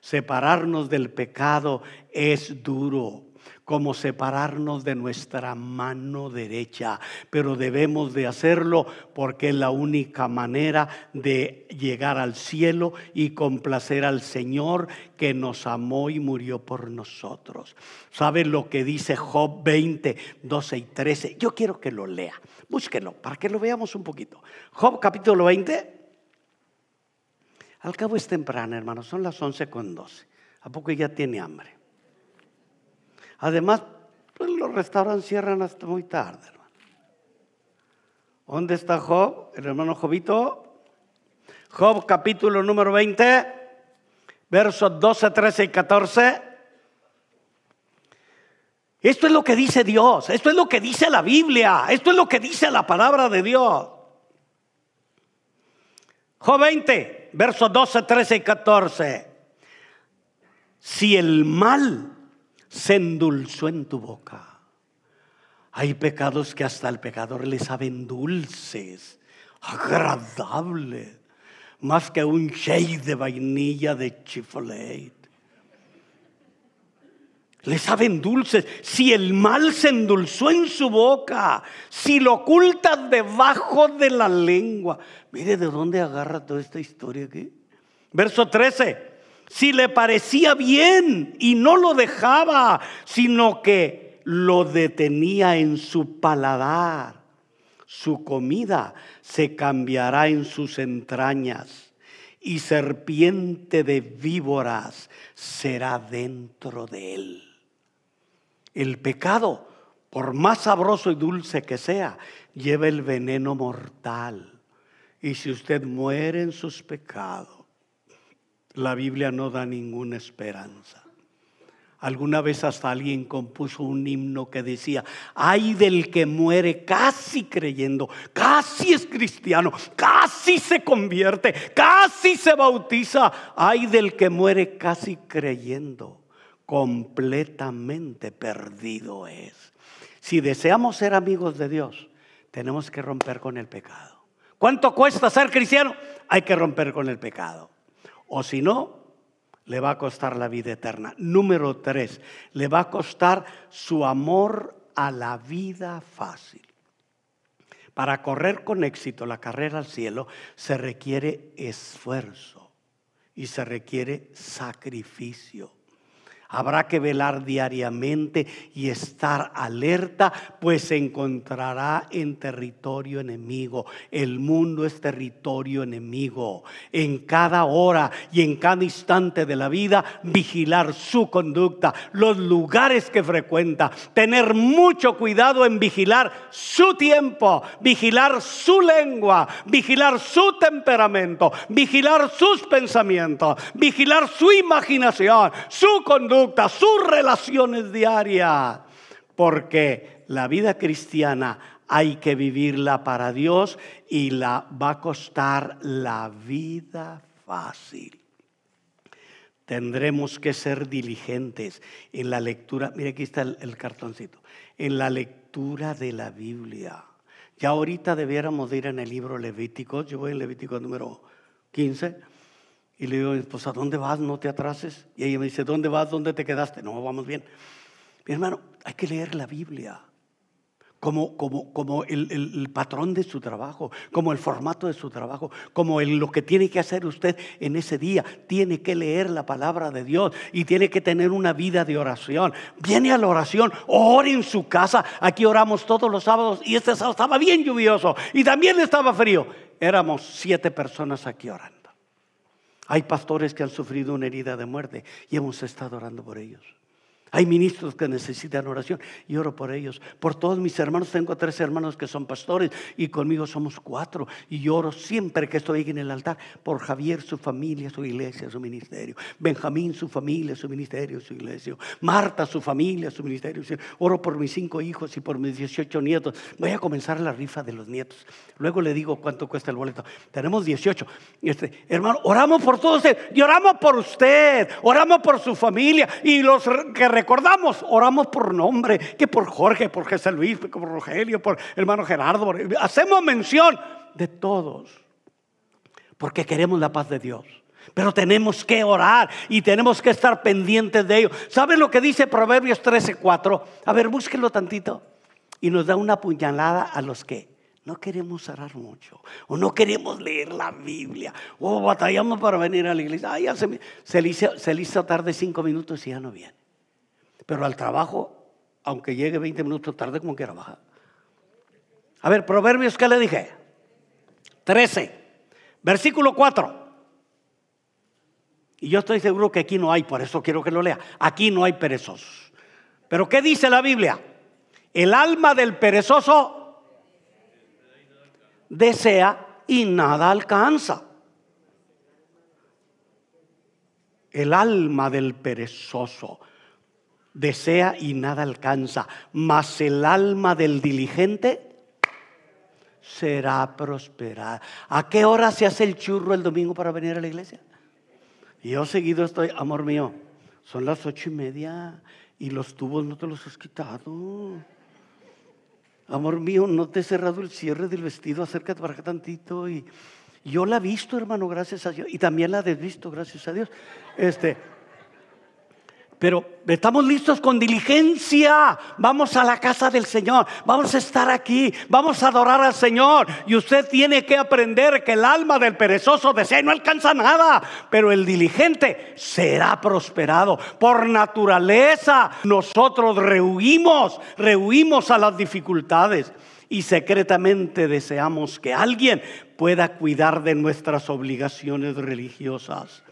Separarnos del pecado es duro como separarnos de nuestra mano derecha, pero debemos de hacerlo porque es la única manera de llegar al cielo y complacer al Señor que nos amó y murió por nosotros. ¿Sabe lo que dice Job 20, 12 y 13? Yo quiero que lo lea. Búsquelo para que lo veamos un poquito. Job capítulo 20. Al cabo es temprano, hermano, son las 11 con 12. ¿A poco ya tiene hambre? Además, pues, los restaurantes cierran hasta muy tarde, hermano. ¿Dónde está Job? El hermano Jobito. Job capítulo número 20, versos 12, 13 y 14. Esto es lo que dice Dios, esto es lo que dice la Biblia, esto es lo que dice la palabra de Dios. Job 20, versos 12, 13 y 14. Si el mal se endulzó en tu boca. Hay pecados que hasta el pecador le saben dulces, agradables, más que un shake de vainilla de chiflate. Le saben dulces. Si el mal se endulzó en su boca, si lo ocultas debajo de la lengua. Mire de dónde agarra toda esta historia aquí. Verso 13 si le parecía bien y no lo dejaba, sino que lo detenía en su paladar. Su comida se cambiará en sus entrañas y serpiente de víboras será dentro de él. El pecado por más sabroso y dulce que sea, lleva el veneno mortal. Y si usted muere en sus pecados, la Biblia no da ninguna esperanza. Alguna vez hasta alguien compuso un himno que decía, ay del que muere casi creyendo, casi es cristiano, casi se convierte, casi se bautiza, ay del que muere casi creyendo, completamente perdido es. Si deseamos ser amigos de Dios, tenemos que romper con el pecado. ¿Cuánto cuesta ser cristiano? Hay que romper con el pecado. O si no, le va a costar la vida eterna. Número tres, le va a costar su amor a la vida fácil. Para correr con éxito la carrera al cielo se requiere esfuerzo y se requiere sacrificio. Habrá que velar diariamente y estar alerta, pues se encontrará en territorio enemigo. El mundo es territorio enemigo. En cada hora y en cada instante de la vida, vigilar su conducta, los lugares que frecuenta, tener mucho cuidado en vigilar su tiempo, vigilar su lengua, vigilar su temperamento, vigilar sus pensamientos, vigilar su imaginación, su conducta sus relaciones diarias, porque la vida cristiana hay que vivirla para Dios y la va a costar la vida fácil. Tendremos que ser diligentes en la lectura. Mire, aquí está el, el cartoncito. En la lectura de la Biblia. Ya ahorita debiéramos ir en el libro Levítico. Yo voy en Levítico número 15 y le digo a mi esposa, ¿dónde vas? No te atrases. Y ella me dice, ¿dónde vas? ¿Dónde te quedaste? No, vamos bien. Mi hermano, hay que leer la Biblia como, como, como el, patrón de su trabajo, como el formato de su trabajo, como lo que tiene que hacer usted en ese día. Tiene que leer la palabra de Dios y tiene que tener una vida de oración. Viene a la oración, ore en su casa. Aquí oramos todos los sábados y este sábado estaba bien lluvioso y también estaba frío. Éramos siete personas aquí orando. Hay pastores que han sufrido una herida de muerte y hemos estado orando por ellos. Hay ministros que necesitan oración y oro por ellos. Por todos mis hermanos, tengo tres hermanos que son pastores y conmigo somos cuatro. Y oro siempre que estoy en el altar por Javier, su familia, su iglesia, su ministerio. Benjamín, su familia, su ministerio, su iglesia. Marta, su familia, su ministerio. Oro por mis cinco hijos y por mis 18 nietos. Voy a comenzar la rifa de los nietos. Luego le digo cuánto cuesta el boleto. Tenemos 18. Este, hermano, oramos por todos ustedes y oramos por usted. Oramos por su familia y los que recordamos, oramos por nombre, que por Jorge, por Jesús Luis, por Rogelio, por hermano Gerardo. hacemos mención de todos, porque queremos la paz de Dios. Pero tenemos que orar y tenemos que estar pendientes de ello. ¿Saben lo que dice Proverbios 13:4? A ver, búsquelo tantito. Y nos da una puñalada a los que no queremos orar mucho, o no queremos leer la Biblia, o batallamos para venir a la iglesia. ya se, se, se le hizo tarde cinco minutos y ya no viene. Pero al trabajo, aunque llegue 20 minutos tarde, como quiera bajar. A ver, Proverbios, ¿qué le dije? 13, versículo 4. Y yo estoy seguro que aquí no hay, por eso quiero que lo lea. Aquí no hay perezosos. Pero ¿qué dice la Biblia? El alma del perezoso desea y nada alcanza. El alma del perezoso desea y nada alcanza, mas el alma del diligente será prosperada. ¿A qué hora se hace el churro el domingo para venir a la iglesia? yo seguido estoy, amor mío, son las ocho y media y los tubos no te los has quitado. Amor mío, no te he cerrado el cierre del vestido, acércate para acá tantito. Y yo la he visto, hermano, gracias a Dios. Y también la he desvisto, gracias a Dios. Este, pero estamos listos con diligencia. Vamos a la casa del Señor. Vamos a estar aquí. Vamos a adorar al Señor. Y usted tiene que aprender que el alma del perezoso desea y no alcanza nada. Pero el diligente será prosperado. Por naturaleza nosotros rehuimos, rehuimos a las dificultades. Y secretamente deseamos que alguien pueda cuidar de nuestras obligaciones religiosas.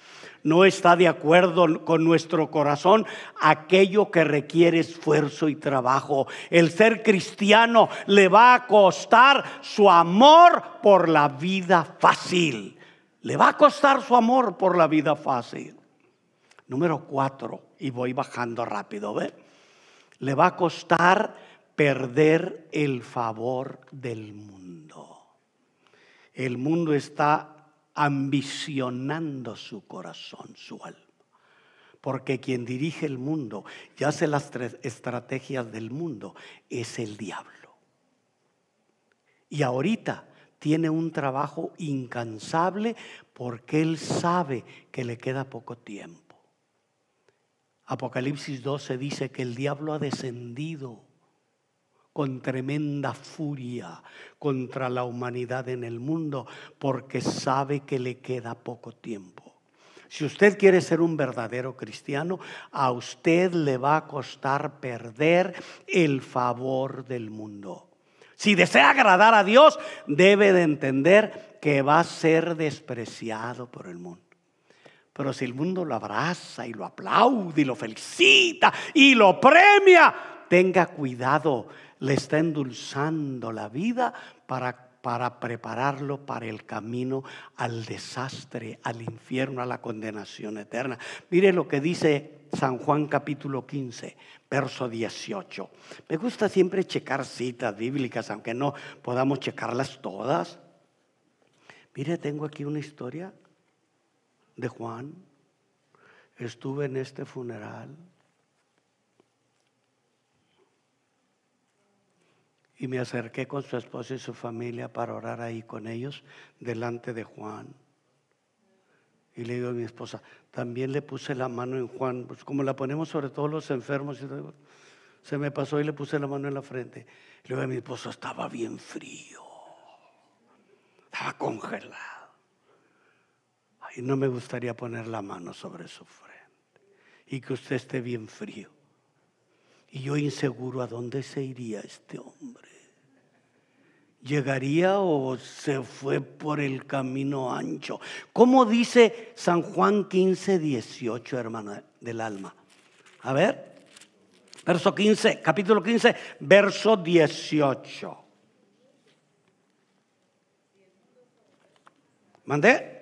No está de acuerdo con nuestro corazón aquello que requiere esfuerzo y trabajo. El ser cristiano le va a costar su amor por la vida fácil. Le va a costar su amor por la vida fácil. Número cuatro, y voy bajando rápido, ¿ve? Le va a costar perder el favor del mundo. El mundo está ambicionando su corazón, su alma. Porque quien dirige el mundo y hace las estrategias del mundo es el diablo. Y ahorita tiene un trabajo incansable porque él sabe que le queda poco tiempo. Apocalipsis 12 dice que el diablo ha descendido con tremenda furia contra la humanidad en el mundo porque sabe que le queda poco tiempo. Si usted quiere ser un verdadero cristiano, a usted le va a costar perder el favor del mundo. Si desea agradar a Dios, debe de entender que va a ser despreciado por el mundo. Pero si el mundo lo abraza y lo aplaude y lo felicita y lo premia, tenga cuidado le está endulzando la vida para, para prepararlo para el camino al desastre, al infierno, a la condenación eterna. Mire lo que dice San Juan capítulo 15, verso 18. Me gusta siempre checar citas bíblicas, aunque no podamos checarlas todas. Mire, tengo aquí una historia de Juan. Estuve en este funeral y me acerqué con su esposa y su familia para orar ahí con ellos delante de Juan. Y le digo a mi esposa, también le puse la mano en Juan, pues como la ponemos sobre todos los enfermos, se me pasó y le puse la mano en la frente. Le digo a mi esposa, estaba bien frío, estaba congelado. Y no me gustaría poner la mano sobre su frente y que usted esté bien frío. Y yo inseguro a dónde se iría este hombre. ¿Llegaría o se fue por el camino ancho? ¿Cómo dice San Juan 15, 18, hermano del alma? A ver, verso 15, capítulo 15, verso 18. ¿Mandé?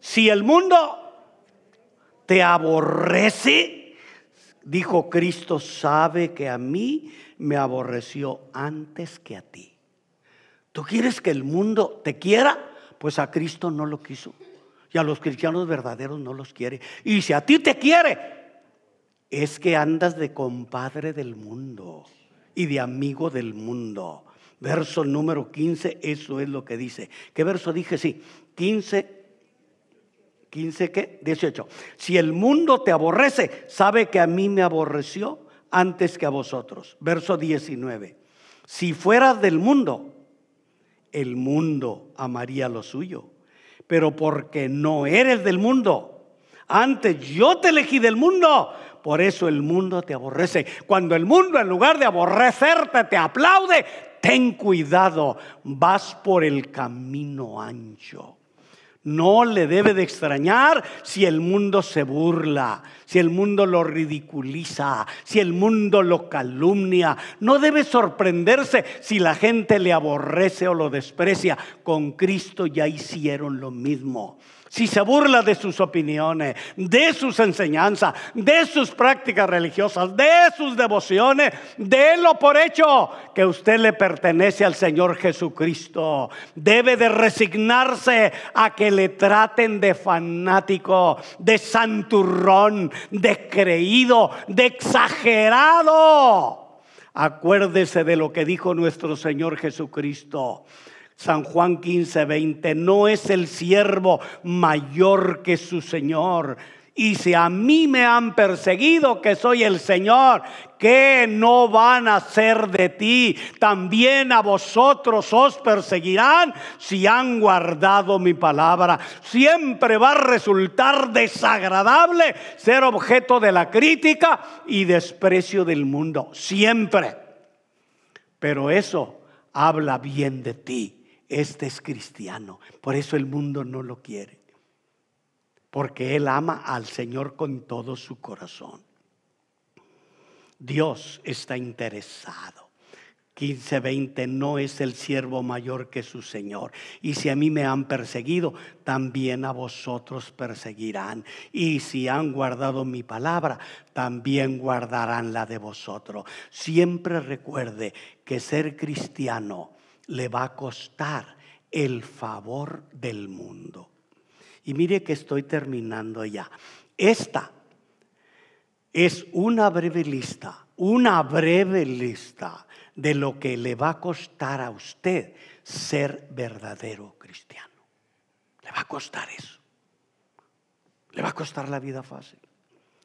Si el mundo te aborrece, Dijo Cristo, sabe que a mí me aborreció antes que a ti. ¿Tú quieres que el mundo te quiera? Pues a Cristo no lo quiso. Y a los cristianos verdaderos no los quiere. Y si a ti te quiere, es que andas de compadre del mundo y de amigo del mundo. Verso número 15, eso es lo que dice. ¿Qué verso dije? Sí, 15, 15 qué? 18. Si el mundo te aborrece, sabe que a mí me aborreció antes que a vosotros. Verso 19. Si fueras del mundo, el mundo amaría lo suyo. Pero porque no eres del mundo, antes yo te elegí del mundo, por eso el mundo te aborrece. Cuando el mundo en lugar de aborrecerte te aplaude, ten cuidado, vas por el camino ancho. No le debe de extrañar si el mundo se burla, si el mundo lo ridiculiza, si el mundo lo calumnia. No debe sorprenderse si la gente le aborrece o lo desprecia. Con Cristo ya hicieron lo mismo si se burla de sus opiniones, de sus enseñanzas, de sus prácticas religiosas, de sus devociones, délo por hecho que usted le pertenece al Señor Jesucristo. Debe de resignarse a que le traten de fanático, de santurrón, de creído, de exagerado. Acuérdese de lo que dijo nuestro Señor Jesucristo. San Juan 15, 20, no es el siervo mayor que su Señor. Y si a mí me han perseguido, que soy el Señor, que no van a hacer de ti? También a vosotros os perseguirán si han guardado mi palabra. Siempre va a resultar desagradable ser objeto de la crítica y desprecio del mundo. Siempre. Pero eso habla bien de ti este es cristiano. Por eso el mundo no lo quiere. porque él ama al Señor con todo su corazón. Dios está interesado. 15:20 no es el siervo mayor que su Señor. Y si a mí me han perseguido, también a vosotros perseguirán. Y si han guardado mi palabra, también guardarán la de vosotros. Siempre recuerde que ser cristiano le va a costar el favor del mundo. Y mire que estoy terminando ya. Esta es una breve lista, una breve lista de lo que le va a costar a usted ser verdadero cristiano. Le va a costar eso. Le va a costar la vida fácil.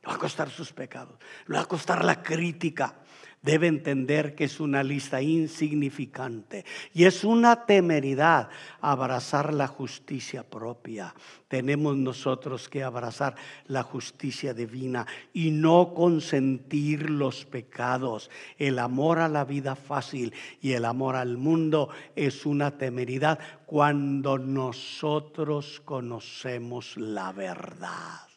Le va a costar sus pecados. Le va a costar la crítica debe entender que es una lista insignificante y es una temeridad abrazar la justicia propia. Tenemos nosotros que abrazar la justicia divina y no consentir los pecados. El amor a la vida fácil y el amor al mundo es una temeridad cuando nosotros conocemos la verdad.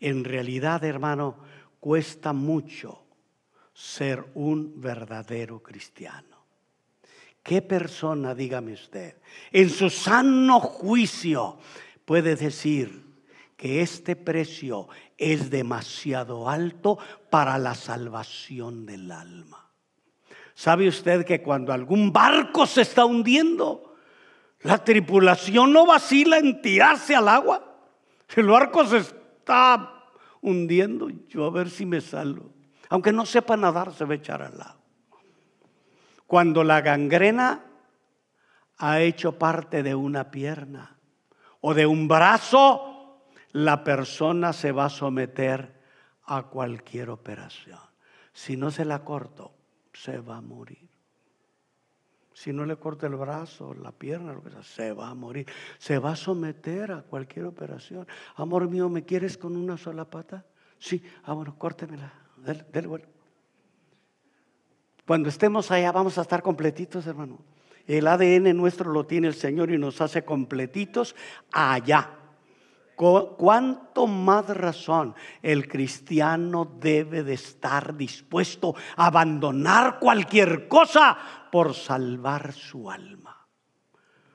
En realidad, hermano, cuesta mucho ser un verdadero cristiano. ¿Qué persona, dígame usted, en su sano juicio puede decir que este precio es demasiado alto para la salvación del alma? ¿Sabe usted que cuando algún barco se está hundiendo, la tripulación no vacila en tirarse al agua? El barco se está hundiendo, yo a ver si me salvo. Aunque no sepa nadar, se va a echar al lado. Cuando la gangrena ha hecho parte de una pierna o de un brazo, la persona se va a someter a cualquier operación. Si no se la corto, se va a morir. Si no le corto el brazo, la pierna, lo que sea, se va a morir. Se va a someter a cualquier operación. Amor mío, ¿me quieres con una sola pata? Sí, ah, bueno, córtemela. Cuando estemos allá vamos a estar completitos, hermano. El ADN nuestro lo tiene el Señor y nos hace completitos allá. ¿Cuánto más razón el cristiano debe de estar dispuesto a abandonar cualquier cosa por salvar su alma?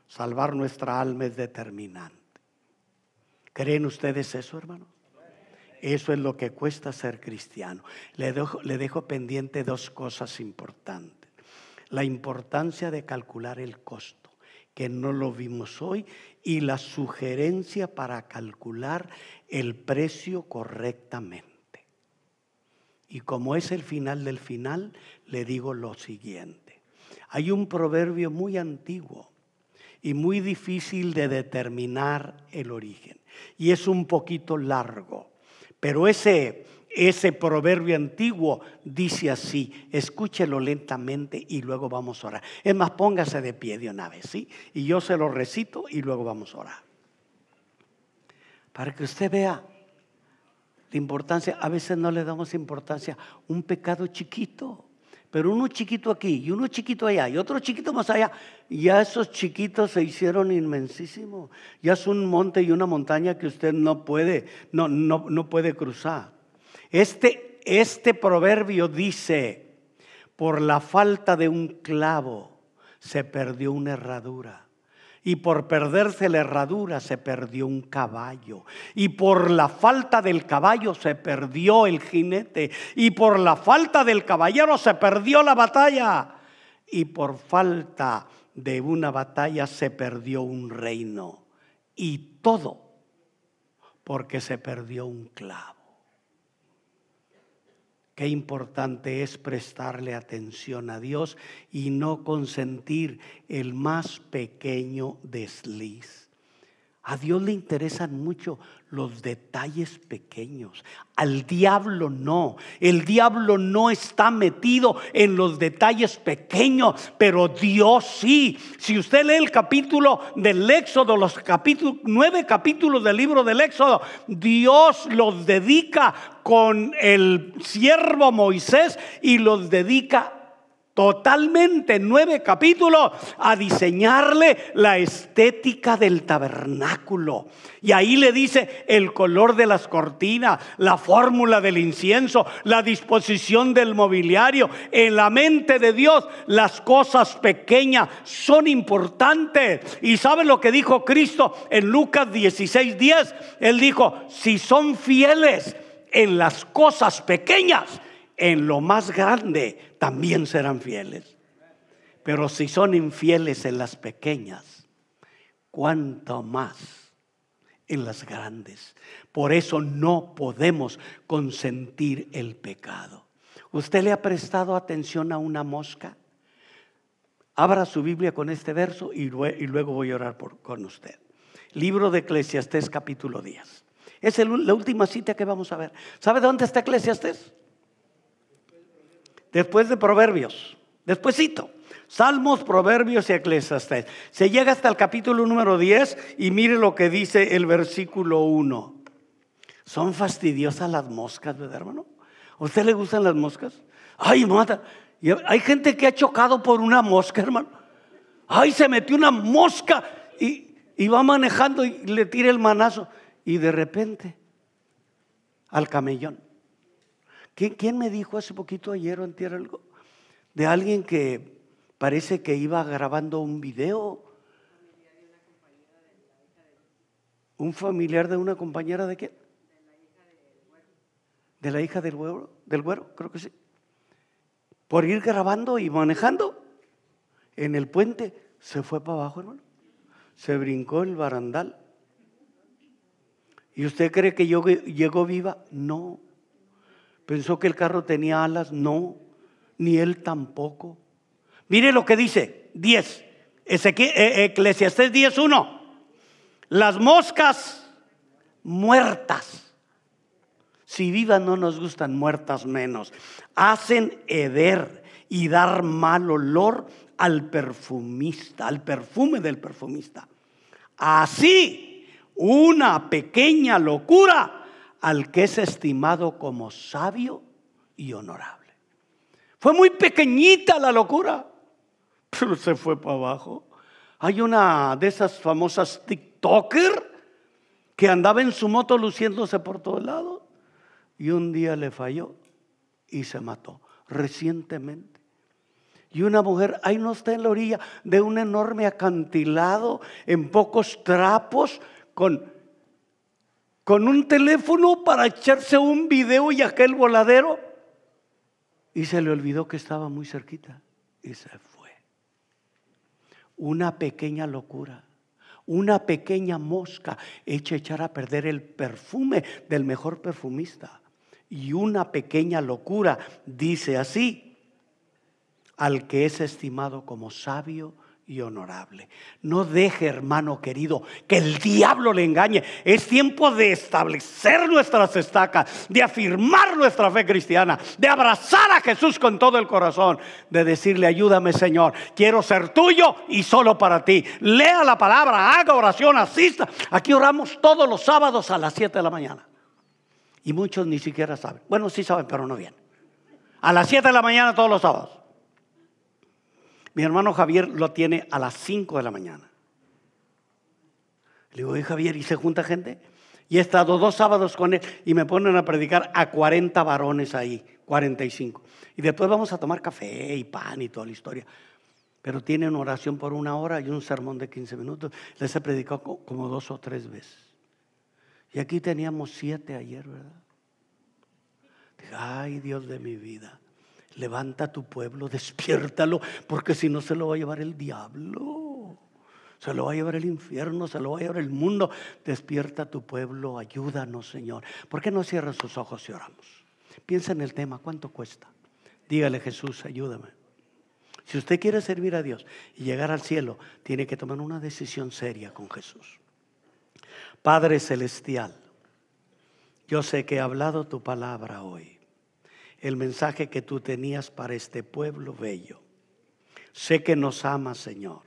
Salvar nuestra alma es determinante. ¿Creen ustedes eso, hermano? Eso es lo que cuesta ser cristiano. Le dejo, le dejo pendiente dos cosas importantes. La importancia de calcular el costo, que no lo vimos hoy, y la sugerencia para calcular el precio correctamente. Y como es el final del final, le digo lo siguiente. Hay un proverbio muy antiguo y muy difícil de determinar el origen. Y es un poquito largo. Pero ese, ese proverbio antiguo dice así, escúchelo lentamente y luego vamos a orar. Es más, póngase de pie de una vez, ¿sí? Y yo se lo recito y luego vamos a orar. Para que usted vea la importancia, a veces no le damos importancia, un pecado chiquito, pero uno chiquito aquí y uno chiquito allá y otro chiquito más allá, ya esos chiquitos se hicieron inmensísimos. Ya es un monte y una montaña que usted no puede, no, no, no puede cruzar. Este, este proverbio dice, por la falta de un clavo se perdió una herradura y por perderse la herradura se perdió un caballo, y por la falta del caballo se perdió el jinete, y por la falta del caballero se perdió la batalla, y por falta de una batalla se perdió un reino, y todo porque se perdió un clavo. Qué importante es prestarle atención a Dios y no consentir el más pequeño desliz. A Dios le interesan mucho los detalles pequeños. Al diablo no. El diablo no está metido en los detalles pequeños, pero Dios sí. Si usted lee el capítulo del Éxodo, los capítulos, nueve capítulos del libro del Éxodo, Dios los dedica con el siervo Moisés y los dedica totalmente nueve capítulos a diseñarle la estética del tabernáculo. Y ahí le dice el color de las cortinas, la fórmula del incienso, la disposición del mobiliario. En la mente de Dios las cosas pequeñas son importantes. Y sabe lo que dijo Cristo en Lucas 16, 10? Él dijo, si son fieles en las cosas pequeñas, en lo más grande también serán fieles. Pero si son infieles en las pequeñas, cuánto más en las grandes. Por eso no podemos consentir el pecado. ¿Usted le ha prestado atención a una mosca? Abra su Biblia con este verso y luego voy a orar con usted. Libro de Eclesiastés capítulo 10. Es la última cita que vamos a ver. ¿Sabe dónde está Eclesiastés? Después de Proverbios, despuésito. Salmos, Proverbios y Eclesiastes. Se llega hasta el capítulo número 10 y mire lo que dice el versículo 1. Son fastidiosas las moscas, ¿verdad, hermano? ¿A usted le gustan las moscas? Ay, mata. Hay gente que ha chocado por una mosca, hermano. Ay, se metió una mosca y, y va manejando y le tira el manazo. Y de repente, al camellón. ¿Quién, me dijo hace poquito ayer o antier algo? De alguien que parece que iba grabando un video. ¿Un familiar de una compañera de qué? De la hija del güero, del güero, creo que sí. Por ir grabando y manejando en el puente, se fue para abajo, hermano. Se brincó el barandal. ¿Y usted cree que yo llegó viva? No. ¿Pensó que el carro tenía alas? No, ni él tampoco. Mire lo que dice 10, eh, Eclesiastés 10.1. Las moscas muertas, si vivas no nos gustan, muertas menos, hacen heder y dar mal olor al perfumista, al perfume del perfumista. Así, una pequeña locura al que es estimado como sabio y honorable. Fue muy pequeñita la locura, *laughs* pero se fue para abajo. Hay una de esas famosas TikToker que andaba en su moto luciéndose por todos lados y un día le falló y se mató recientemente. Y una mujer, ahí no está en la orilla de un enorme acantilado, en pocos trapos, con con un teléfono para echarse un video y aquel voladero. Y se le olvidó que estaba muy cerquita y se fue. Una pequeña locura, una pequeña mosca hecha echar a perder el perfume del mejor perfumista. Y una pequeña locura dice así, al que es estimado como sabio y honorable. No deje, hermano querido, que el diablo le engañe. Es tiempo de establecer nuestras estacas, de afirmar nuestra fe cristiana, de abrazar a Jesús con todo el corazón, de decirle, ayúdame Señor, quiero ser tuyo y solo para ti. Lea la palabra, haga oración, asista. Aquí oramos todos los sábados a las 7 de la mañana. Y muchos ni siquiera saben. Bueno, sí saben, pero no bien. A las 7 de la mañana todos los sábados. Mi hermano Javier lo tiene a las 5 de la mañana. Le digo, Javier, ¿y se junta gente? Y he estado dos sábados con él y me ponen a predicar a 40 varones ahí, 45. Y después vamos a tomar café y pan y toda la historia. Pero tiene una oración por una hora y un sermón de 15 minutos. Les he predicado como dos o tres veces. Y aquí teníamos siete ayer, ¿verdad? Dije, ay Dios de mi vida. Levanta tu pueblo, *laughs* despiértalo, porque si no se lo va a llevar el diablo. Se lo va a llevar el infierno, se lo va a llevar el mundo. Despierta tu pueblo, ayúdanos, Señor. ¿Por qué no cierras sus ojos y oramos? Piensa en el tema, ¿cuánto cuesta? Dígale, Jesús, ayúdame. Si usted quiere servir a Dios y llegar al cielo, tiene que tomar una decisión seria con Jesús. Padre Celestial, yo sé que he hablado tu palabra hoy el mensaje que tú tenías para este pueblo bello. Sé que nos amas, Señor,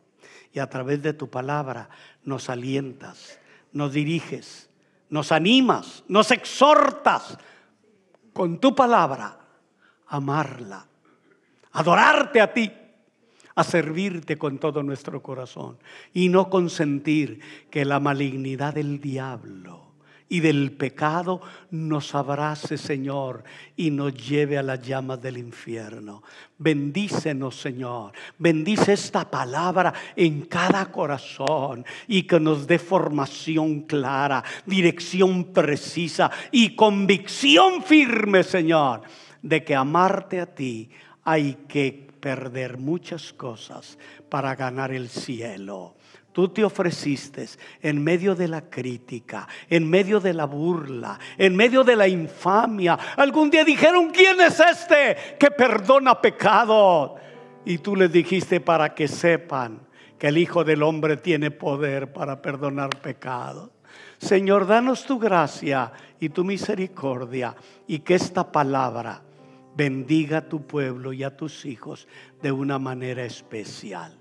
y a través de tu palabra nos alientas, nos diriges, nos animas, nos exhortas con tu palabra a amarla, adorarte a ti, a servirte con todo nuestro corazón y no consentir que la malignidad del diablo y del pecado nos abrace, Señor, y nos lleve a las llamas del infierno. Bendícenos, Señor. Bendice esta palabra en cada corazón y que nos dé formación clara, dirección precisa y convicción firme, Señor, de que amarte a ti hay que perder muchas cosas para ganar el cielo. Tú te ofreciste en medio de la crítica, en medio de la burla, en medio de la infamia. Algún día dijeron, ¿quién es este que perdona pecado? Y tú les dijiste para que sepan que el Hijo del Hombre tiene poder para perdonar pecado. Señor, danos tu gracia y tu misericordia y que esta palabra bendiga a tu pueblo y a tus hijos de una manera especial.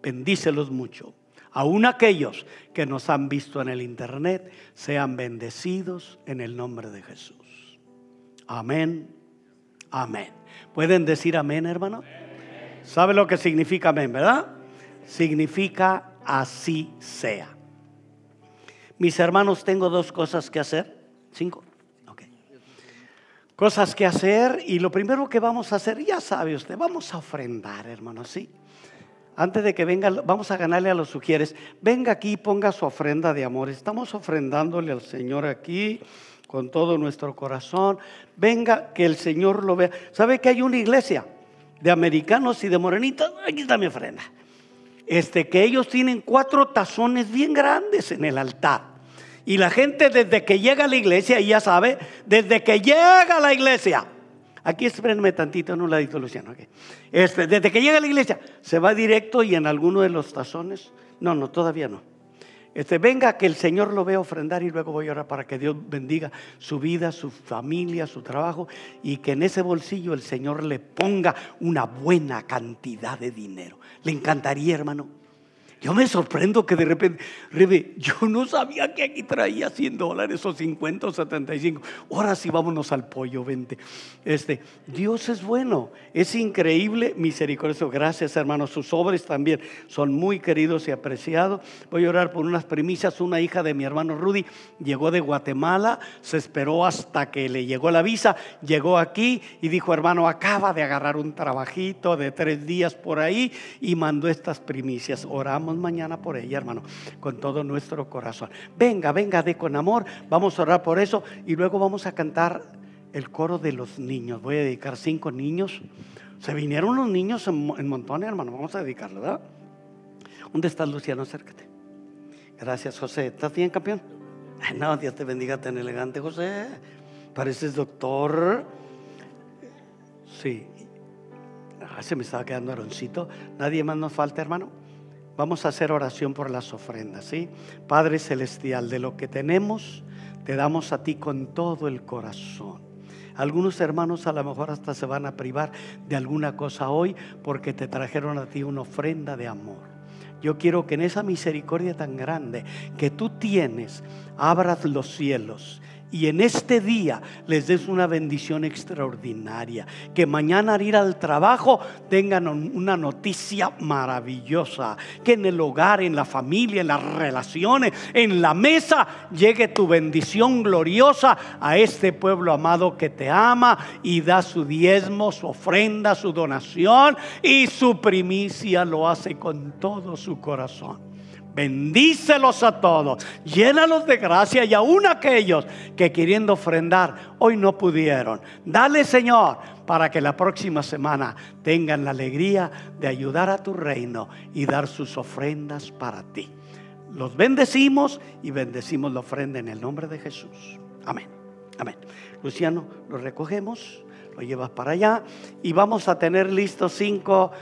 Bendícelos mucho aún aquellos que nos han visto en el internet, sean bendecidos en el nombre de Jesús. Amén. Amén. ¿Pueden decir amén, hermano? ¿Sabe lo que significa amén, verdad? Significa así sea. Mis hermanos, tengo dos cosas que hacer. Cinco. Ok. Cosas que hacer y lo primero que vamos a hacer, ya sabe usted, vamos a ofrendar, hermano, ¿sí? Antes de que venga, vamos a ganarle a los sugieres. Venga aquí y ponga su ofrenda de amor. Estamos ofrendándole al Señor aquí con todo nuestro corazón. Venga, que el Señor lo vea. ¿Sabe que hay una iglesia de americanos y de morenitas? Aquí está mi ofrenda. Este, que ellos tienen cuatro tazones bien grandes en el altar. Y la gente desde que llega a la iglesia, ya sabe, desde que llega a la iglesia, Aquí espérenme tantito en un ladito, Luciano. Este, desde que llega a la iglesia, se va directo y en alguno de los tazones. No, no, todavía no. Este, venga que el Señor lo vea ofrendar y luego voy a orar para que Dios bendiga su vida, su familia, su trabajo y que en ese bolsillo el Señor le ponga una buena cantidad de dinero. ¿Le encantaría, hermano? Yo me sorprendo que de repente, Rebe, yo no sabía que aquí traía 100 dólares o 50 o 75. Ahora sí vámonos al pollo, vente. Este, Dios es bueno, es increíble, misericordioso. Gracias, hermanos. Sus obras también son muy queridos y apreciados. Voy a orar por unas primicias. Una hija de mi hermano Rudy llegó de Guatemala, se esperó hasta que le llegó la visa, llegó aquí y dijo, hermano, acaba de agarrar un trabajito de tres días por ahí y mandó estas primicias. Oramos mañana por ella, hermano, con todo nuestro corazón. Venga, venga, de con amor. Vamos a orar por eso y luego vamos a cantar el coro de los niños. Voy a dedicar cinco niños. Se vinieron los niños en, montones, hermano. Vamos a dedicarlo, ¿verdad? ¿Dónde estás, Luciano? Acércate. Gracias, José. ¿Estás bien, campeón? no, Dios te bendiga tan elegante, José. Pareces doctor. Sí. Se me estaba quedando aroncito. Nadie más nos falta, hermano. Vamos a hacer oración por las ofrendas, ¿sí? Padre Celestial, de lo que tenemos, te damos a ti con todo el corazón. Algunos hermanos a lo mejor hasta se van a privar de alguna cosa hoy porque te trajeron a ti una ofrenda de amor. Yo quiero que en esa misericordia tan grande que tú tienes, abras los cielos y en este día les des una bendición extraordinaria. Que mañana al ir al trabajo tengan una noticia maravillosa. Que en el hogar, en la familia, en las relaciones, en la mesa llegue tu bendición gloriosa a este pueblo amado que te ama y da su diezmo, su ofrenda, su donación y su primicia lo hace con todo su corazón. Bendícelos a todos, llénalos de gracia y aún aquellos que queriendo ofrendar hoy no pudieron. Dale, Señor, para que la próxima semana tengan la alegría de ayudar a tu reino y dar sus ofrendas para ti. Los bendecimos y bendecimos la ofrenda en el nombre de Jesús. Amén. Amén. Luciano, lo recogemos, lo llevas para allá y vamos a tener listos cinco.